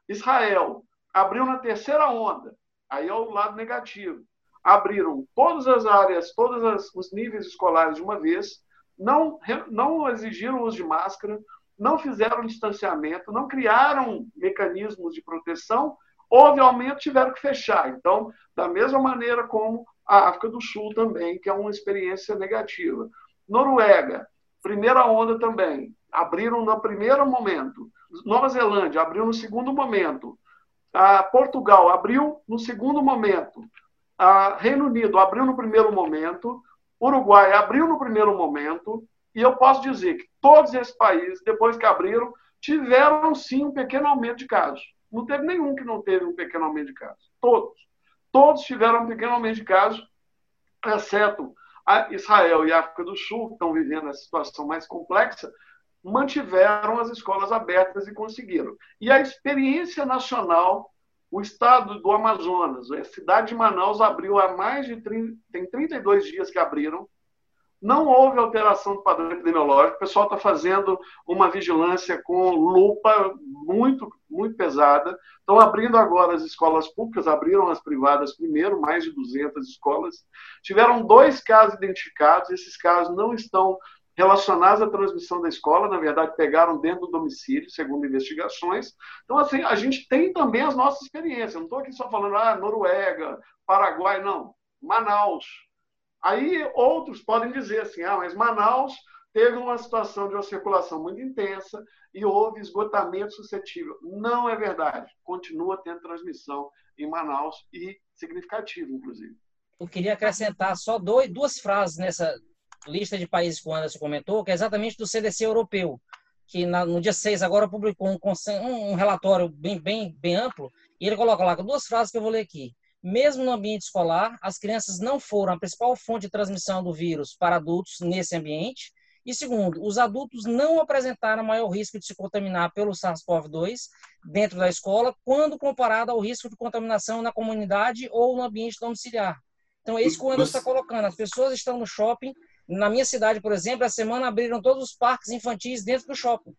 Israel abriu na terceira onda, aí é o lado negativo abriram todas as áreas, todos os níveis escolares de uma vez, não, não exigiram uso de máscara, não fizeram distanciamento, não criaram mecanismos de proteção, obviamente tiveram que fechar. Então, da mesma maneira como a África do Sul também, que é uma experiência negativa. Noruega, primeira onda também, abriram no primeiro momento. Nova Zelândia abriu no segundo momento. A Portugal abriu no segundo momento. A Reino Unido abriu no primeiro momento, Uruguai abriu no primeiro momento, e eu posso dizer que todos esses países, depois que abriram, tiveram sim um pequeno aumento de casos. Não teve nenhum que não teve um pequeno aumento de casos. Todos. Todos tiveram um pequeno aumento de casos, exceto Israel e África do Sul, que estão vivendo a situação mais complexa, mantiveram as escolas abertas e conseguiram. E a experiência nacional o estado do Amazonas, a cidade de Manaus abriu há mais de 30, tem 32 dias que abriram. Não houve alteração do padrão epidemiológico. O pessoal está fazendo uma vigilância com lupa muito, muito pesada. Estão abrindo agora as escolas públicas, abriram as privadas primeiro, mais de 200 escolas. Tiveram dois casos identificados. Esses casos não estão relacionados à transmissão da escola, na verdade, pegaram dentro do domicílio, segundo investigações. Então, assim, a gente tem também as nossas experiências. Não estou aqui só falando, ah, Noruega, Paraguai, não. Manaus. Aí outros podem dizer assim, ah, mas Manaus teve uma situação de uma circulação muito intensa e houve esgotamento suscetível. Não é verdade. Continua tendo transmissão em Manaus e significativo, inclusive. Eu queria acrescentar só dois, duas frases nessa, lista de países que o Anderson comentou, que é exatamente do CDC europeu, que na, no dia 6 agora publicou um, um, relatório bem, bem, bem amplo, e ele coloca lá duas frases que eu vou ler aqui. Mesmo no ambiente escolar, as crianças não foram a principal fonte de transmissão do vírus para adultos nesse ambiente. E segundo, os adultos não apresentaram maior risco de se contaminar pelo SARS-CoV-2 dentro da escola, quando comparado ao risco de contaminação na comunidade ou no ambiente domiciliar. Então é isso que o Anderson está colocando. As pessoas estão no shopping, na minha cidade, por exemplo, a semana abriram todos os parques infantis dentro do shopping.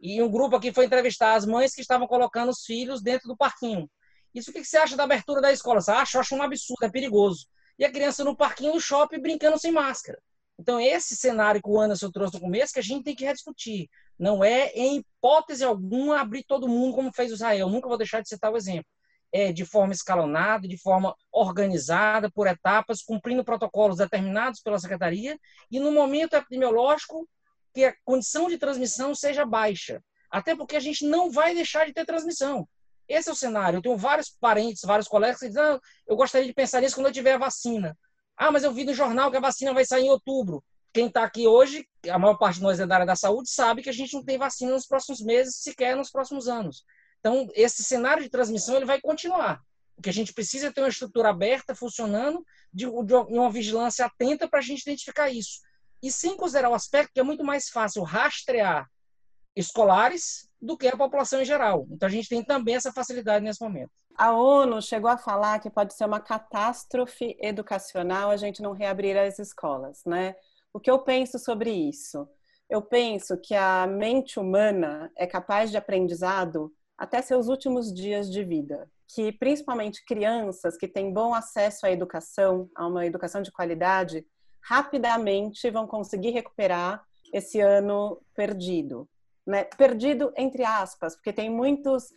E um grupo aqui foi entrevistar as mães que estavam colocando os filhos dentro do parquinho. Isso o que você acha da abertura da escola? Você acha? Eu acho um absurdo, é perigoso. E a criança no parquinho do shopping brincando sem máscara. Então, esse cenário que o Anderson trouxe no começo, que a gente tem que rediscutir. Não é, em hipótese alguma, abrir todo mundo como fez Israel. Nunca vou deixar de citar o exemplo é, de forma escalonada, de forma organizada, por etapas, cumprindo protocolos determinados pela secretaria, e no momento epidemiológico, que a condição de transmissão seja baixa. Até porque a gente não vai deixar de ter transmissão. Esse é o cenário. Eu tenho vários parentes, vários colegas que dizem: ah, eu gostaria de pensar nisso quando eu tiver a vacina. Ah, mas eu vi no jornal que a vacina vai sair em outubro. Quem está aqui hoje, a maior parte de nós é da área da saúde, sabe que a gente não tem vacina nos próximos meses, sequer nos próximos anos. Então, esse cenário de transmissão ele vai continuar. O que a gente precisa é ter uma estrutura aberta, funcionando, de, de uma vigilância atenta para a gente identificar isso. E sem considerar o aspecto que é muito mais fácil rastrear escolares do que a população em geral. Então, a gente tem também essa facilidade nesse momento. A ONU chegou a falar que pode ser uma catástrofe educacional a gente não reabrir as escolas, né? O que eu penso sobre isso? Eu penso que a mente humana é capaz de aprendizado até seus últimos dias de vida. Que principalmente crianças que têm bom acesso à educação, a uma educação de qualidade, rapidamente vão conseguir recuperar esse ano perdido. Né? Perdido entre aspas, porque tem muitos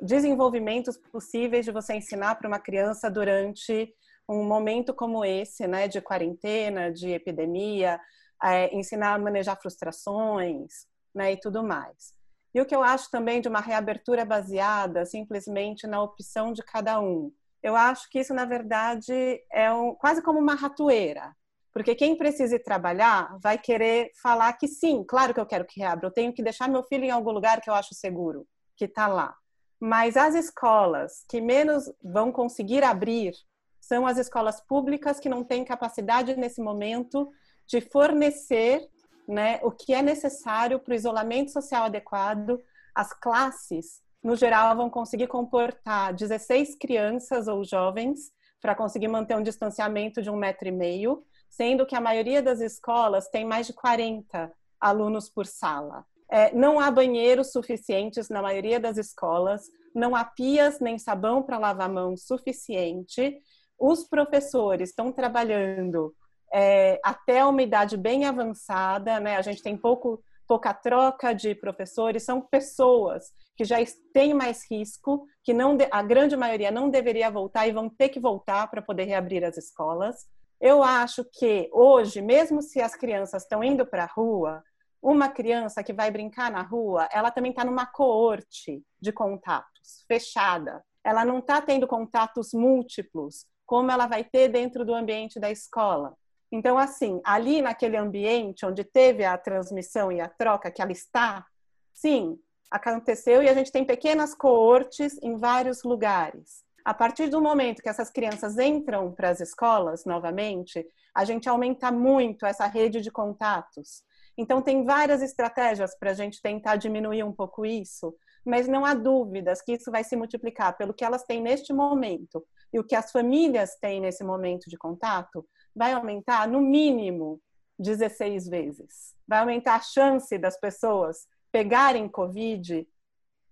desenvolvimentos possíveis de você ensinar para uma criança durante um momento como esse, né, de quarentena, de epidemia, é, ensinar a manejar frustrações, né, e tudo mais. E o que eu acho também de uma reabertura baseada simplesmente na opção de cada um. Eu acho que isso, na verdade, é um, quase como uma ratoeira. Porque quem precisa ir trabalhar vai querer falar que sim, claro que eu quero que reabra, eu tenho que deixar meu filho em algum lugar que eu acho seguro, que está lá. Mas as escolas que menos vão conseguir abrir são as escolas públicas que não têm capacidade nesse momento de fornecer né, o que é necessário para o isolamento social adequado. As classes, no geral, vão conseguir comportar 16 crianças ou jovens para conseguir manter um distanciamento de um metro e meio, sendo que a maioria das escolas tem mais de 40 alunos por sala. É, não há banheiros suficientes na maioria das escolas, não há pias nem sabão para lavar mãos suficiente. Os professores estão trabalhando é, até uma idade bem avançada, né? A gente tem pouco, pouca troca de professores, são pessoas que já têm mais risco, que não a grande maioria não deveria voltar e vão ter que voltar para poder reabrir as escolas. Eu acho que hoje, mesmo se as crianças estão indo para a rua, uma criança que vai brincar na rua, ela também está numa coorte de contatos, fechada. Ela não está tendo contatos múltiplos, como ela vai ter dentro do ambiente da escola. Então, assim, ali naquele ambiente onde teve a transmissão e a troca que ela está, sim, aconteceu e a gente tem pequenas coortes em vários lugares. A partir do momento que essas crianças entram para as escolas novamente, a gente aumenta muito essa rede de contatos. Então, tem várias estratégias para a gente tentar diminuir um pouco isso, mas não há dúvidas que isso vai se multiplicar pelo que elas têm neste momento e o que as famílias têm nesse momento de contato, vai aumentar no mínimo 16 vezes. Vai aumentar a chance das pessoas pegarem Covid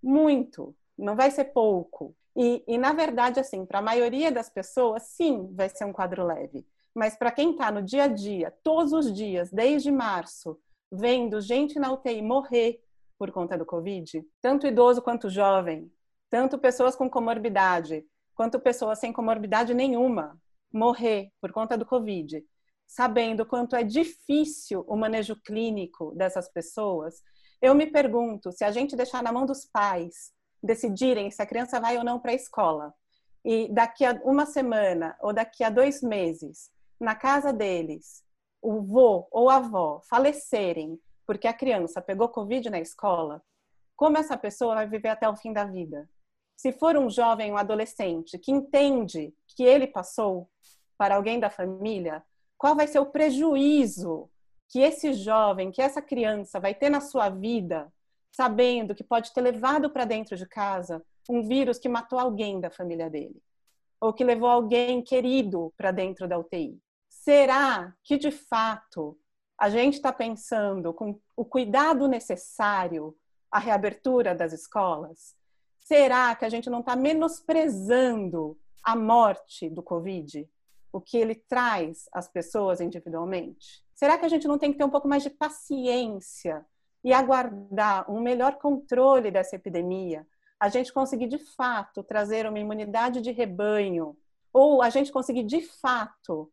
muito, não vai ser pouco. E, e na verdade, assim, para a maioria das pessoas, sim, vai ser um quadro leve. Mas para quem está no dia a dia, todos os dias, desde março, vendo gente na UTI morrer por conta do Covid, tanto idoso quanto jovem, tanto pessoas com comorbidade, quanto pessoas sem comorbidade nenhuma, morrer por conta do Covid, sabendo quanto é difícil o manejo clínico dessas pessoas, eu me pergunto se a gente deixar na mão dos pais decidirem se a criança vai ou não para a escola, e daqui a uma semana ou daqui a dois meses, na casa deles, o vô ou a avó falecerem porque a criança pegou Covid na escola, como essa pessoa vai viver até o fim da vida? Se for um jovem, um adolescente que entende que ele passou para alguém da família, qual vai ser o prejuízo que esse jovem, que essa criança vai ter na sua vida, sabendo que pode ter levado para dentro de casa um vírus que matou alguém da família dele, ou que levou alguém querido para dentro da UTI? Será que de fato a gente está pensando com o cuidado necessário à reabertura das escolas? Será que a gente não está menosprezando a morte do Covid? O que ele traz às pessoas individualmente? Será que a gente não tem que ter um pouco mais de paciência e aguardar um melhor controle dessa epidemia? A gente conseguir de fato trazer uma imunidade de rebanho? Ou a gente conseguir de fato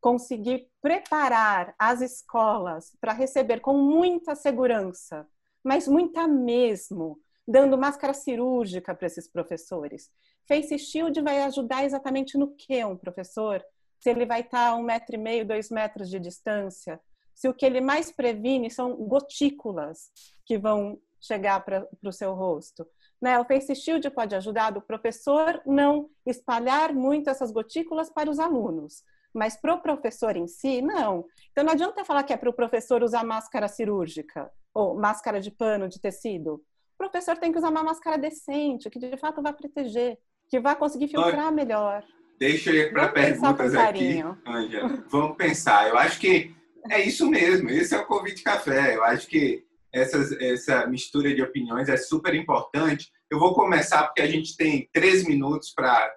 conseguir preparar as escolas para receber com muita segurança, mas muita mesmo, dando máscara cirúrgica para esses professores. Face Shield vai ajudar exatamente no que um professor? Se ele vai estar a um metro e meio, dois metros de distância, se o que ele mais previne são gotículas que vão chegar para o seu rosto. Né? O Face Shield pode ajudar o professor não espalhar muito essas gotículas para os alunos mas para o professor em si, não. Então não adianta falar que é para o professor usar máscara cirúrgica ou máscara de pano, de tecido. O professor tem que usar uma máscara decente, que de fato vai proteger, que vai conseguir filtrar melhor. Deixa eu ir para perguntas aqui, Ângela. Vamos pensar. Eu acho que é isso mesmo. Esse é o convite café. Eu acho que essa, essa mistura de opiniões é super importante. Eu vou começar porque a gente tem três minutos para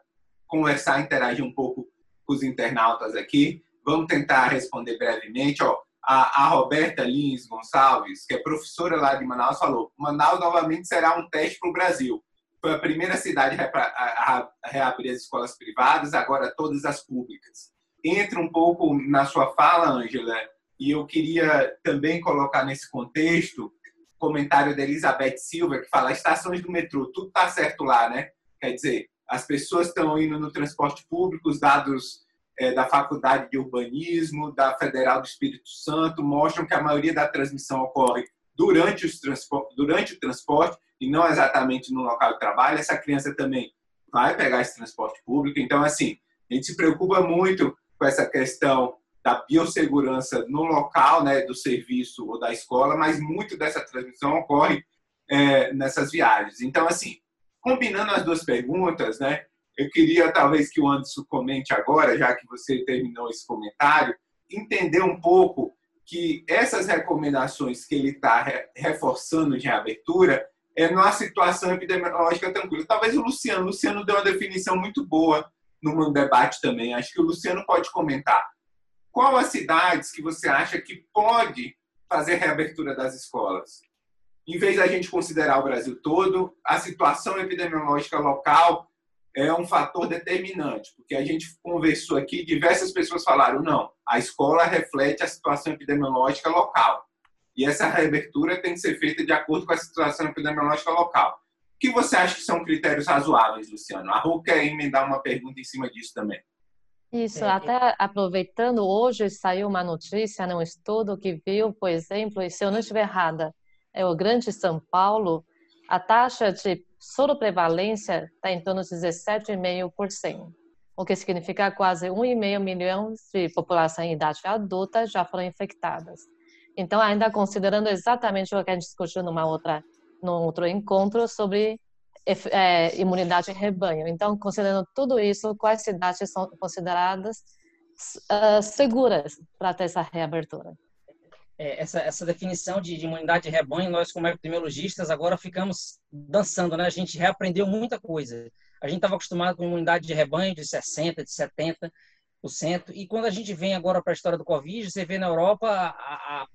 conversar, interagir um pouco os internautas aqui. Vamos tentar responder brevemente. Ó, a, a, Roberta Lins Gonçalves, que é professora lá de Manaus, falou: Manaus novamente será um teste para o Brasil. Foi a primeira cidade a, a reabrir as escolas privadas, agora todas as públicas. Entra um pouco na sua fala, Ângela, e eu queria também colocar nesse contexto o comentário da Elizabeth Silva, que fala: estações do metrô, tudo está certo lá, né? Quer dizer, as pessoas estão indo no transporte público, os dados é, da Faculdade de Urbanismo, da Federal do Espírito Santo, mostram que a maioria da transmissão ocorre durante, os durante o transporte e não exatamente no local de trabalho. Essa criança também vai pegar esse transporte público. Então, assim, a gente se preocupa muito com essa questão da biossegurança no local né, do serviço ou da escola, mas muito dessa transmissão ocorre é, nessas viagens. Então, assim, combinando as duas perguntas, né, eu queria talvez que o Anderson comente agora, já que você terminou esse comentário, entender um pouco que essas recomendações que ele está reforçando de reabertura é numa situação epidemiológica tranquila. Talvez o Luciano, o Luciano deu uma definição muito boa no debate também. Acho que o Luciano pode comentar. Qual as cidades que você acha que pode fazer reabertura das escolas? Em vez da gente considerar o Brasil todo, a situação epidemiológica local é um fator determinante, porque a gente conversou aqui, diversas pessoas falaram, não, a escola reflete a situação epidemiológica local. E essa reabertura tem que ser feita de acordo com a situação epidemiológica local. O que você acha que são critérios razoáveis, Luciano? A Ru quer emendar uma pergunta em cima disso também. Isso, até aproveitando, hoje saiu uma notícia, um estudo que viu, por exemplo, e se eu não estiver errada, é o Grande São Paulo, a taxa de soroprevalência está em torno de 17,5%, o que significa quase 1,5 milhão de população em idade adulta já foram infectadas. Então, ainda considerando exatamente o que a gente discutiu numa outra, num outro encontro sobre é, imunidade rebanho. Então, considerando tudo isso, quais cidades são consideradas uh, seguras para ter essa reabertura? É, essa, essa definição de, de, imunidade de rebanho, nós como epidemiologistas agora ficamos dançando, né? A gente reaprendeu muita coisa. A gente estava acostumado com imunidade de rebanho de 60%, de 70%, e quando a gente vem agora para a história do Covid, você vê na Europa a, a,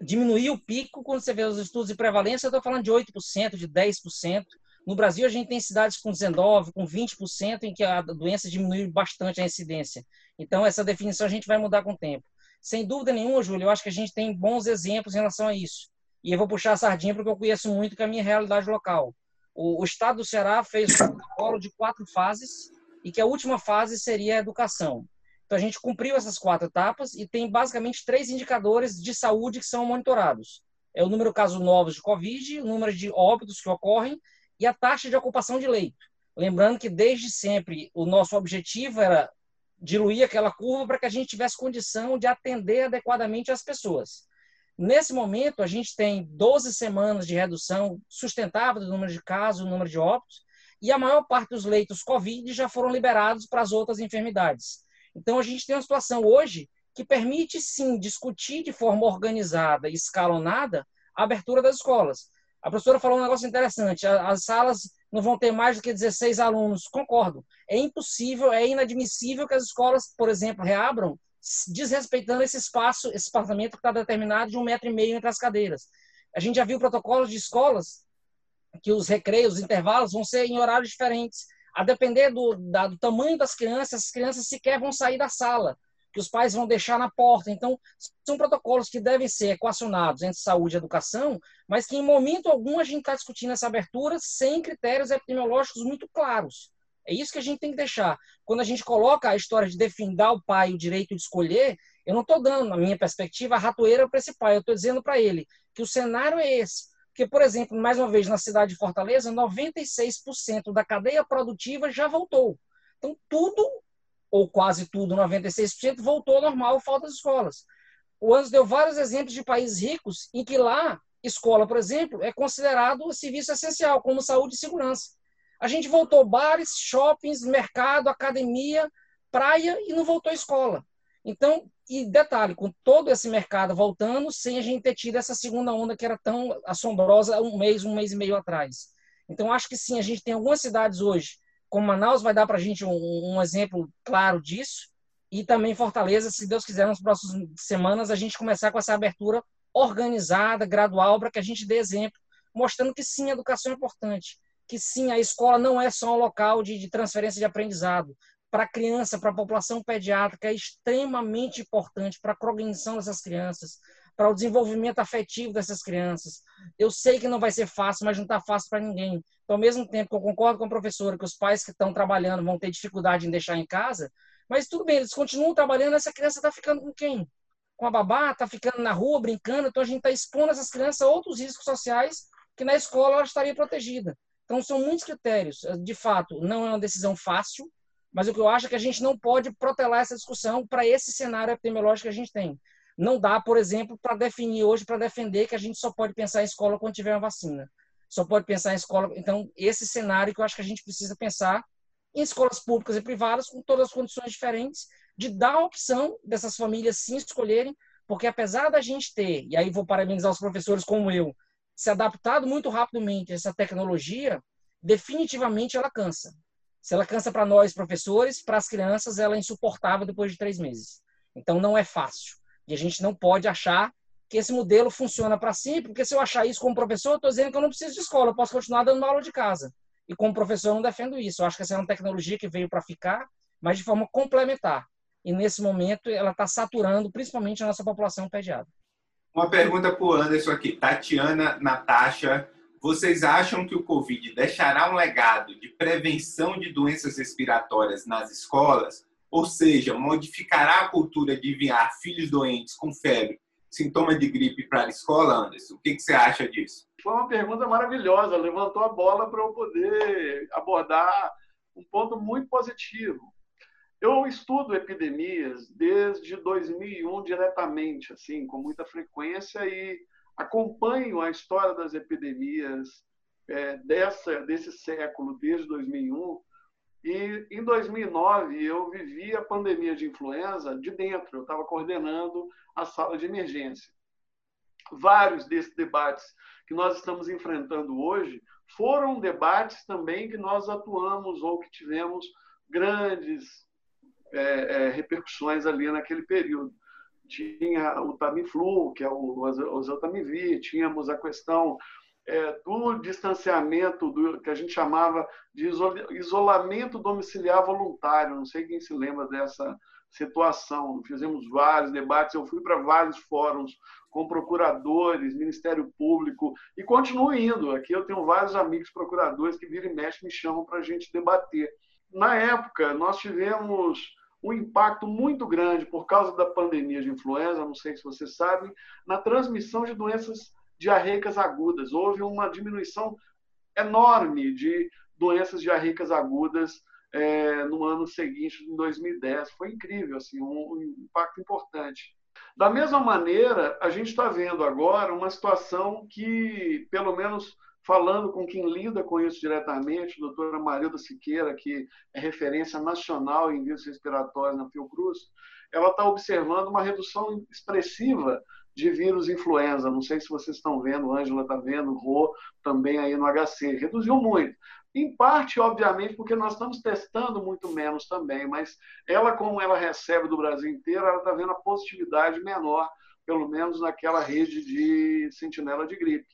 diminuir o pico, quando você vê os estudos de prevalência, eu estou falando de 8%, de 10%. No Brasil, a gente tem cidades com 19%, com 20%, em que a doença diminuiu bastante a incidência. Então, essa definição a gente vai mudar com o tempo. Sem dúvida nenhuma, Júlio, eu acho que a gente tem bons exemplos em relação a isso. E eu vou puxar a sardinha porque eu conheço muito que é a minha realidade local. O, o estado do Ceará fez um protocolo de quatro fases e que a última fase seria a educação. Então, a gente cumpriu essas quatro etapas e tem basicamente três indicadores de saúde que são monitorados. É o número de casos novos de Covid, o número de óbitos que ocorrem e a taxa de ocupação de leito. Lembrando que desde sempre o nosso objetivo era diluir aquela curva para que a gente tivesse condição de atender adequadamente as pessoas. Nesse momento, a gente tem 12 semanas de redução sustentável do número de casos, do número de óbitos, e a maior parte dos leitos COVID já foram liberados para as outras enfermidades. Então, a gente tem uma situação hoje que permite, sim, discutir de forma organizada e escalonada a abertura das escolas. A professora falou um negócio interessante: as salas não vão ter mais do que 16 alunos. Concordo. É impossível, é inadmissível que as escolas, por exemplo, reabram desrespeitando esse espaço, esse espaçamento que está determinado de um metro e meio entre as cadeiras. A gente já viu protocolos de escolas que os recreios, os intervalos vão ser em horários diferentes. A depender do, da, do tamanho das crianças, as crianças sequer vão sair da sala que os pais vão deixar na porta. Então, são protocolos que devem ser equacionados entre saúde e educação, mas que em momento algum a gente está discutindo essa abertura sem critérios epidemiológicos muito claros. É isso que a gente tem que deixar. Quando a gente coloca a história de definir ao pai o direito de escolher, eu não estou dando, na minha perspectiva, a ratoeira para esse pai. Eu estou dizendo para ele que o cenário é esse. Porque, por exemplo, mais uma vez, na cidade de Fortaleza, 96% da cadeia produtiva já voltou. Então, tudo ou quase tudo, 96%, voltou ao normal, falta as escolas. O Anderson deu vários exemplos de países ricos em que lá, escola, por exemplo, é considerado serviço essencial, como saúde e segurança. A gente voltou bares, shoppings, mercado, academia, praia e não voltou escola. Então, e detalhe, com todo esse mercado voltando, sem a gente ter tido essa segunda onda que era tão assombrosa um mês, um mês e meio atrás. Então, acho que sim, a gente tem algumas cidades hoje como Manaus vai dar para a gente um, um, exemplo claro disso. E também Fortaleza, se Deus quiser, nas próximas semanas, a gente começar com essa abertura organizada, gradual, para que a gente dê exemplo, mostrando que sim, a educação é importante, que sim, a escola não é só um local de, de transferência de aprendizado. Para a criança, para a população pediátrica, é extremamente importante para a cognição dessas crianças, para o desenvolvimento afetivo dessas crianças. Eu sei que não vai ser fácil, mas não está fácil para ninguém. Então, ao mesmo tempo que eu concordo com a professora que os pais que estão trabalhando vão ter dificuldade em deixar em casa, mas tudo bem, eles continuam trabalhando, essa criança está ficando com quem? Com a babá, está ficando na rua, brincando, então a gente está expondo essas crianças a outros riscos sociais que na escola ela estaria protegida. Então, são muitos critérios. De fato, não é uma decisão fácil, Mas o que eu acho é que a gente não pode protelar essa discussão para esse cenário epidemiológico que a gente tem. Não dá, por exemplo, para definir hoje, para defender que a gente só pode pensar em escola quando tiver uma vacina. Só pode pensar em escola. Então, esse cenário que eu acho que a gente precisa pensar em escolas públicas e privadas com todas as condições diferentes de dar a opção dessas famílias sim escolherem, porque apesar da gente ter, e aí vou parabenizar os professores como eu, se adaptado muito rapidamente a essa tecnologia, definitivamente ela cansa. Se ela cansa para nós, professores, para as crianças, ela é insuportável depois de três meses. Então, não é fácil. E a gente não pode achar que esse modelo funciona para sempre, porque se eu achar isso como professor, eu estou dizendo que eu não preciso de escola, eu posso continuar dando aula de casa. E como professor, eu não defendo isso. Eu acho que essa é uma tecnologia que veio para ficar, mas de forma complementar. E nesse momento, ela está saturando principalmente a nossa população pediátrica. Uma pergunta para o Anderson aqui. Tatiana, Natasha, vocês acham que o Covid deixará um legado de prevenção de doenças respiratórias nas escolas? Ou seja, modificará a cultura de enviar filhos doentes com febre, sintoma de gripe para a escola, Anderson? O que, que você acha disso? Foi uma pergunta maravilhosa, levantou a bola para eu poder abordar um ponto muito positivo. Eu estudo epidemias desde 2001 diretamente, assim, com muita frequência e acompanho a história das epidemias é, dessa desse século desde 2001 e em 2009 eu vivi a pandemia de influenza de dentro, eu estava coordenando a sala de emergência. Vários desses debates que nós estamos enfrentando hoje foram debates também que nós atuamos ou que tivemos grandes é, é, repercussões ali naquele período. Tinha o Tamiflu, que é o Oseltamivir, tínhamos a questão é, do distanciamento, do que a gente chamava de isolamento domiciliar voluntário. Não sei quem se lembra dessa situação. Fizemos vários debates, eu fui para vários fóruns com procuradores, Ministério Público, e continuo indo. Aqui eu tenho vários amigos procuradores que viram e mexe me chamam para a gente debater. Na época, nós tivemos um impacto muito grande por causa da pandemia de influenza, não sei se vocês sabem, na transmissão de doenças diarreicas agudas. Houve uma diminuição enorme de doenças diarreicas agudas é, no ano seguinte, em 2010. Foi incrível, assim, um, um impacto importante. Da mesma maneira, a gente está vendo agora uma situação que, pelo menos falando com quem lida com isso diretamente, a doutora Marilda Siqueira, que é referência nacional em vírus respiratórios na Fiocruz, ela está observando uma redução expressiva de vírus influenza. Não sei se vocês estão vendo, Ângela está vendo, Rô também aí no HC. Reduziu muito. Em parte, obviamente, porque nós estamos testando muito menos também, mas ela, como ela recebe do Brasil inteiro, ela está vendo a positividade menor, pelo menos naquela rede de sentinela de gripe.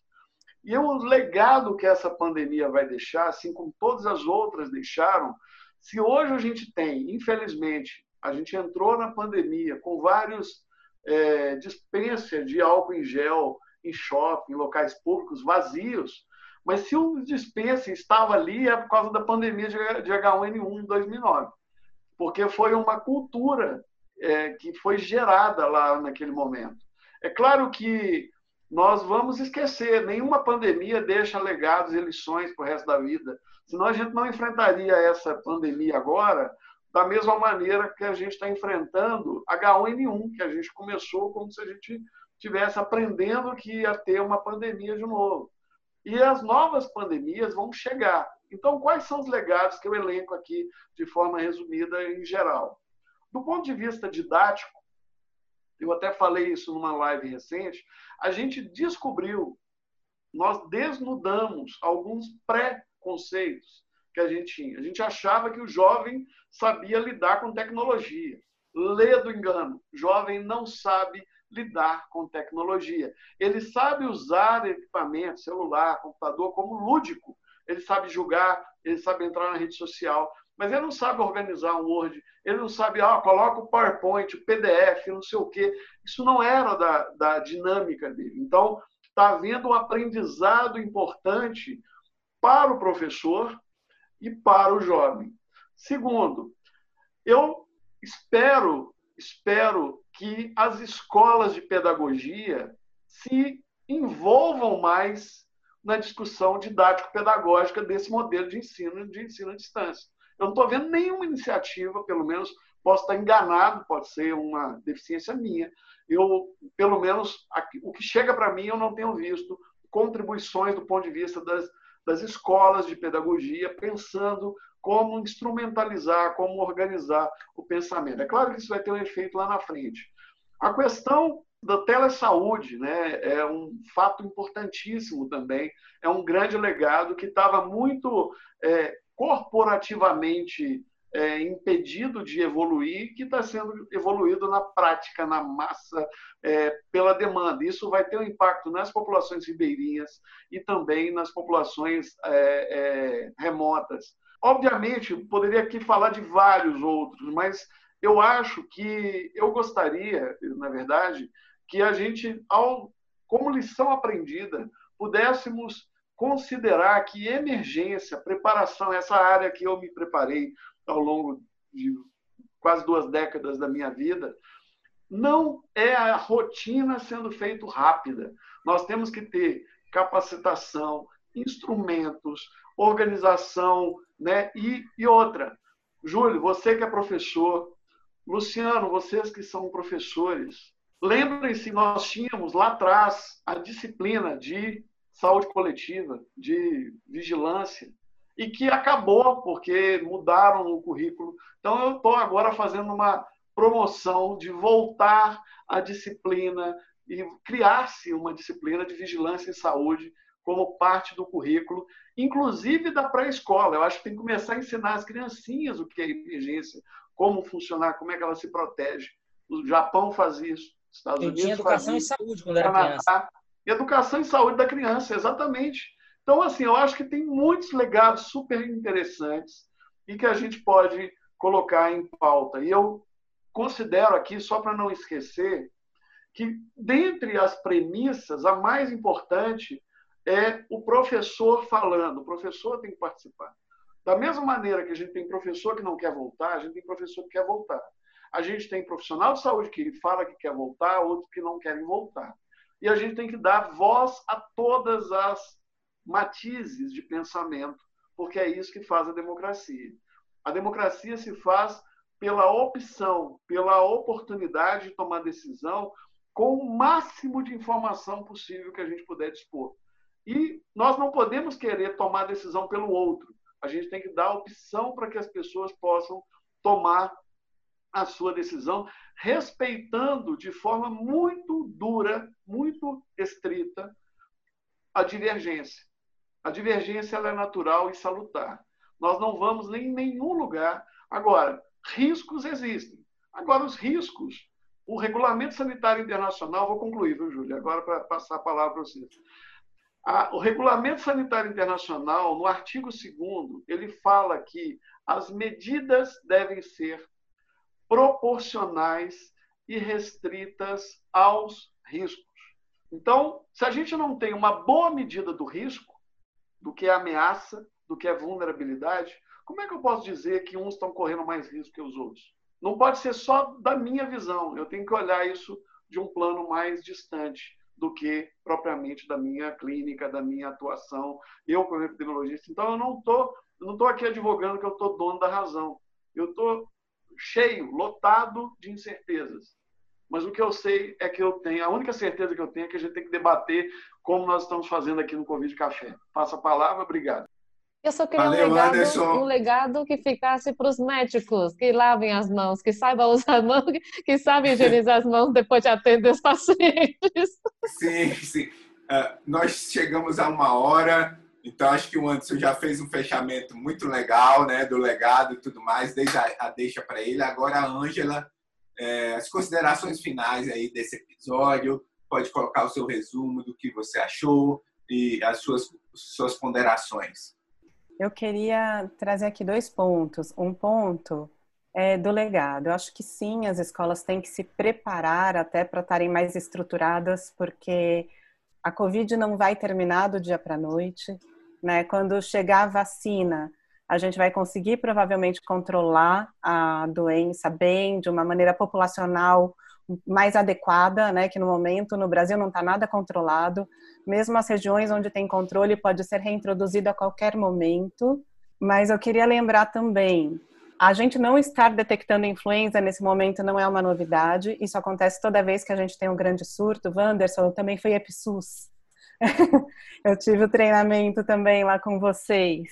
E o legado que essa pandemia vai deixar, assim como todas as outras deixaram, se hoje a gente tem, infelizmente, a gente entrou na pandemia com vários é, dispensa de álcool em gel em shopping, em locais públicos vazios, mas se o dispensa estava ali é por causa da pandemia de H1N1 em 2009, porque foi uma cultura é, que foi gerada lá naquele momento. É claro que nós vamos esquecer, nenhuma pandemia deixa legados e lições para o resto da vida. Senão a gente não enfrentaria essa pandemia agora da mesma maneira que a gente está enfrentando H1N1, que a gente começou como se a gente estivesse aprendendo que ia ter uma pandemia de novo. E as novas pandemias vão chegar. Então, quais são os legados que eu elenco aqui de forma resumida em geral? Do ponto de vista didático, eu até falei isso numa live recente, a gente descobriu, nós desnudamos alguns pré-conceitos que a gente tinha. A gente achava que o jovem sabia lidar com tecnologia. Lê do engano. Jovem não sabe lidar com tecnologia. Ele sabe usar equipamento, celular, computador, como lúdico. Ele sabe julgar, ele sabe entrar na rede social, mas ele não sabe organizar um Word, ele não sabe, ah, coloca o PowerPoint, o PDF, não sei o quê. Isso não era da, da dinâmica dele. Então, está havendo um aprendizado importante para o professor e para o jovem. Segundo, eu espero, espero que as escolas de pedagogia se envolvam mais na discussão didático-pedagógica desse modelo de ensino de ensino à distância. Eu não estou vendo nenhuma iniciativa, pelo menos posso estar enganado, pode ser uma deficiência minha. Eu, pelo menos, o que chega para mim, eu não tenho visto contribuições do ponto de vista das, das escolas de pedagogia, pensando como instrumentalizar, como organizar o pensamento. É claro que isso vai ter um efeito lá na frente. A questão da telesaúde né, é um fato importantíssimo também, é um grande legado que estava muito é, corporativamente é, impedido de evoluir, que está sendo evoluído na prática, na massa, é, pela demanda. Isso vai ter um impacto nas populações ribeirinhas e também nas populações é, é remotas. Obviamente, poderia aqui falar de vários outros, mas eu acho que eu gostaria, na verdade, que a gente, ao, como lição aprendida, pudéssemos considerar que emergência, preparação, essa área que eu me preparei ao longo de quase duas décadas da minha vida, não é a rotina sendo feito rápida. Nós temos que ter capacitação, instrumentos, organização, né? E, e outra, Júlio, você que é professor, Luciano, vocês que são professores, lembrem-se, nós tínhamos lá atrás a disciplina de saúde coletiva, de vigilância, e que acabou porque mudaram o currículo. Então, eu estou agora fazendo uma promoção de voltar à disciplina e criar-se uma disciplina de vigilância em saúde como parte do currículo, inclusive da pré-escola. Eu acho que tem que começar a ensinar as criancinhas o que é emergência, como funcionar, como é que ela se protege. O Japão faz isso, Estados Eu Unidos tinha educação faz isso, em saúde quando era Canadá, criança. Educação e saúde da criança, exatamente. Então, assim, eu acho que tem muitos legados super interessantes e que a gente pode colocar em pauta. E eu considero aqui, só para não esquecer, que dentre as premissas, a mais importante é o professor falando. O professor tem que participar. Da mesma maneira que a gente tem professor que não quer voltar, a gente tem professor que quer voltar. A gente tem profissional de saúde que fala que quer voltar, outros que não querem voltar. E a gente tem que dar voz a todas as matizes de pensamento, porque é isso que faz a democracia. A democracia se faz pela opção, pela oportunidade de tomar decisão com o máximo de informação possível que a gente puder dispor. E nós não podemos querer tomar decisão pelo outro. A gente tem que dar opção para que as pessoas possam tomar a sua decisão, respeitando de forma muito dura, muito estrita, a divergência. A divergência é natural e salutar. Nós não vamos nem em nenhum lugar. Agora, riscos existem. Agora, os riscos, o Regulamento Sanitário Internacional, vou concluir, viu, Júlia? Agora, para passar a palavra para vocês. o Regulamento Sanitário Internacional, no artigo 2, ele fala que as medidas devem ser proporcionais e restritas aos riscos. Então, se a gente não tem uma boa medida do risco, do que é ameaça, do que é vulnerabilidade, como é que eu posso dizer que uns estão correndo mais risco que os outros? Não pode ser só da minha visão, eu tenho que olhar isso de um plano mais distante do que propriamente da minha clínica, da minha atuação, eu como epidemiologista. Então, eu não estou não tô aqui advogando que eu estou dono da razão. Eu estou cheio, lotado de incertezas. Mas o que eu sei é que eu tenho, a única certeza que eu tenho é que a gente tem que debater como nós estamos fazendo aqui no Covid Café. Passa a palavra, obrigado. Eu só queria Valeu, um, legado, um legado que ficasse para os médicos, que lavem as mãos, que saibam usar as mãos, que sabem higienizar as mãos depois de atender os pacientes. Sim, sim. Uh, nós chegamos a uma hora, então acho que o Anderson já fez um fechamento muito legal, né, do legado e tudo mais, desde a, a deixa para ele. Agora a Ângela, é, as considerações finais aí desse episódio, pode colocar o seu resumo do que você achou e as suas, suas ponderações. Eu queria trazer aqui dois pontos. Um ponto é do legado. Eu acho que sim, as escolas têm que se preparar até para estarem mais estruturadas, porque a Covid não vai terminar do dia para a noite. Né? Quando chegar a vacina, a gente vai conseguir provavelmente controlar a doença bem, de uma maneira populacional mais adequada, né, que no momento no Brasil não está nada controlado. Mesmo as regiões onde tem controle pode ser reintroduzido a qualquer momento. Mas eu queria lembrar também, a gente não estar detectando influenza nesse momento não é uma novidade. Isso acontece toda vez que a gente tem um grande surto. Wanderson, eu também fui EPSUS. eu tive o treinamento também lá com vocês,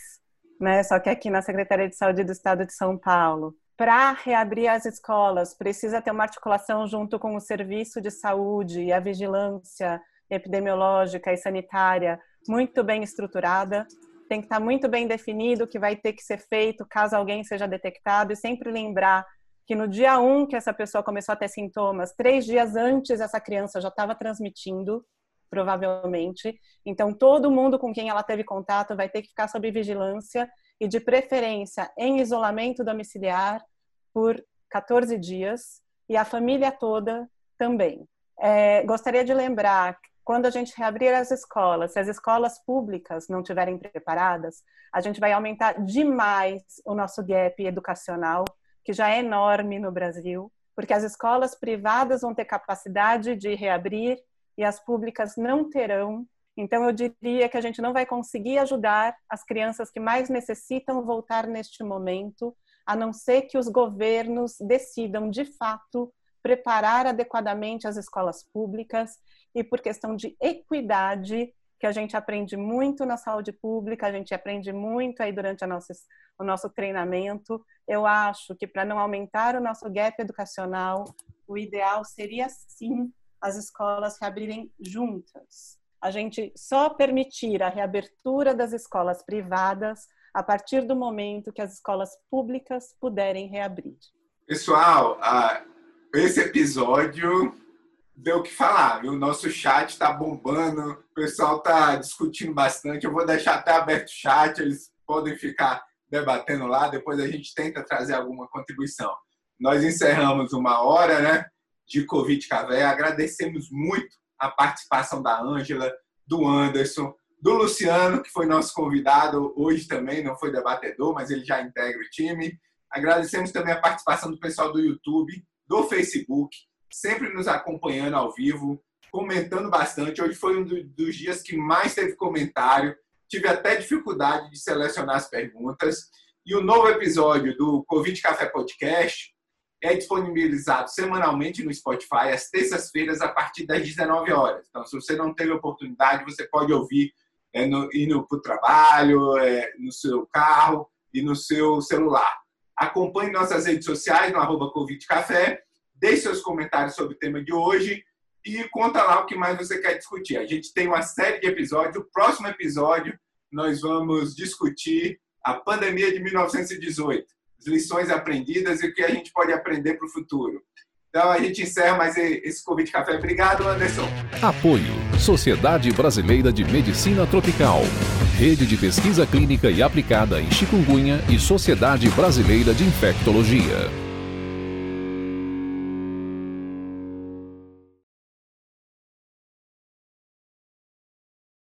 né? Só que aqui na Secretaria de Saúde do Estado de São Paulo. Para reabrir as escolas, precisa ter uma articulação junto com o serviço de saúde e a vigilância epidemiológica e sanitária muito bem estruturada. Tem que estar muito bem definido o que vai ter que ser feito caso alguém seja detectado. E sempre lembrar que no dia 1 um que essa pessoa começou a ter sintomas, três dias antes essa criança já estava transmitindo, provavelmente. Então, todo mundo com quem ela teve contato vai ter que ficar sob vigilância e, de preferência, em isolamento domiciliar por 14 dias e a família toda também. É, gostaria de lembrar quando a gente reabrir as escolas, se as escolas públicas não estiverem preparadas, a gente vai aumentar demais o nosso gap educacional, que já é enorme no Brasil, porque as escolas privadas vão ter capacidade de reabrir e as públicas não terão. Então, eu diria que a gente não vai conseguir ajudar as crianças que mais necessitam voltar neste momento, a não ser que os governos decidam, de fato, preparar adequadamente as escolas públicas e por questão de equidade, que a gente aprende muito na saúde pública, a gente aprende muito aí durante nossa, o nosso treinamento. Eu acho que para não aumentar o nosso gap educacional, o ideal seria sim as escolas reabrirem juntas. A gente só permitir a reabertura das escolas privadas a partir do momento que as escolas públicas puderem reabrir. Pessoal, esse episódio deu o que falar? O nosso chat está bombando, o pessoal está discutindo bastante. Eu vou deixar até aberto o chat, eles podem ficar debatendo lá, depois a gente tenta trazer alguma contribuição. Nós encerramos uma hora né, de Covid Cavé, agradecemos muito a participação da Ângela, do Anderson, do Luciano, que foi nosso convidado hoje também, não foi debatedor, mas ele já integra o time. Agradecemos também a participação do pessoal do YouTube, do Facebook, sempre nos acompanhando ao vivo, comentando bastante. Hoje foi um dos dias que mais teve comentário. Tive até dificuldade de selecionar as perguntas. E o novo episódio do Covid Café Podcast é disponibilizado semanalmente no Spotify, às terças-feiras, a partir das 19 horas. Então, se você não teve oportunidade, você pode ouvir é, no, indo para o trabalho, é, no seu carro e no seu celular. Acompanhe nossas redes sociais no arroba deixe seus comentários sobre o tema de hoje e conta lá o que mais você quer discutir. A gente tem uma série de episódios. O próximo episódio nós vamos discutir a pandemia de 1918, as lições aprendidas e o que a gente pode aprender para o futuro. Então a gente encerra mais esse Covid Café. Obrigado, Anderson. Apoio Sociedade Brasileira de Medicina Tropical. Rede de Pesquisa Clínica e Aplicada em Chikungunya e Sociedade Brasileira de Infectologia.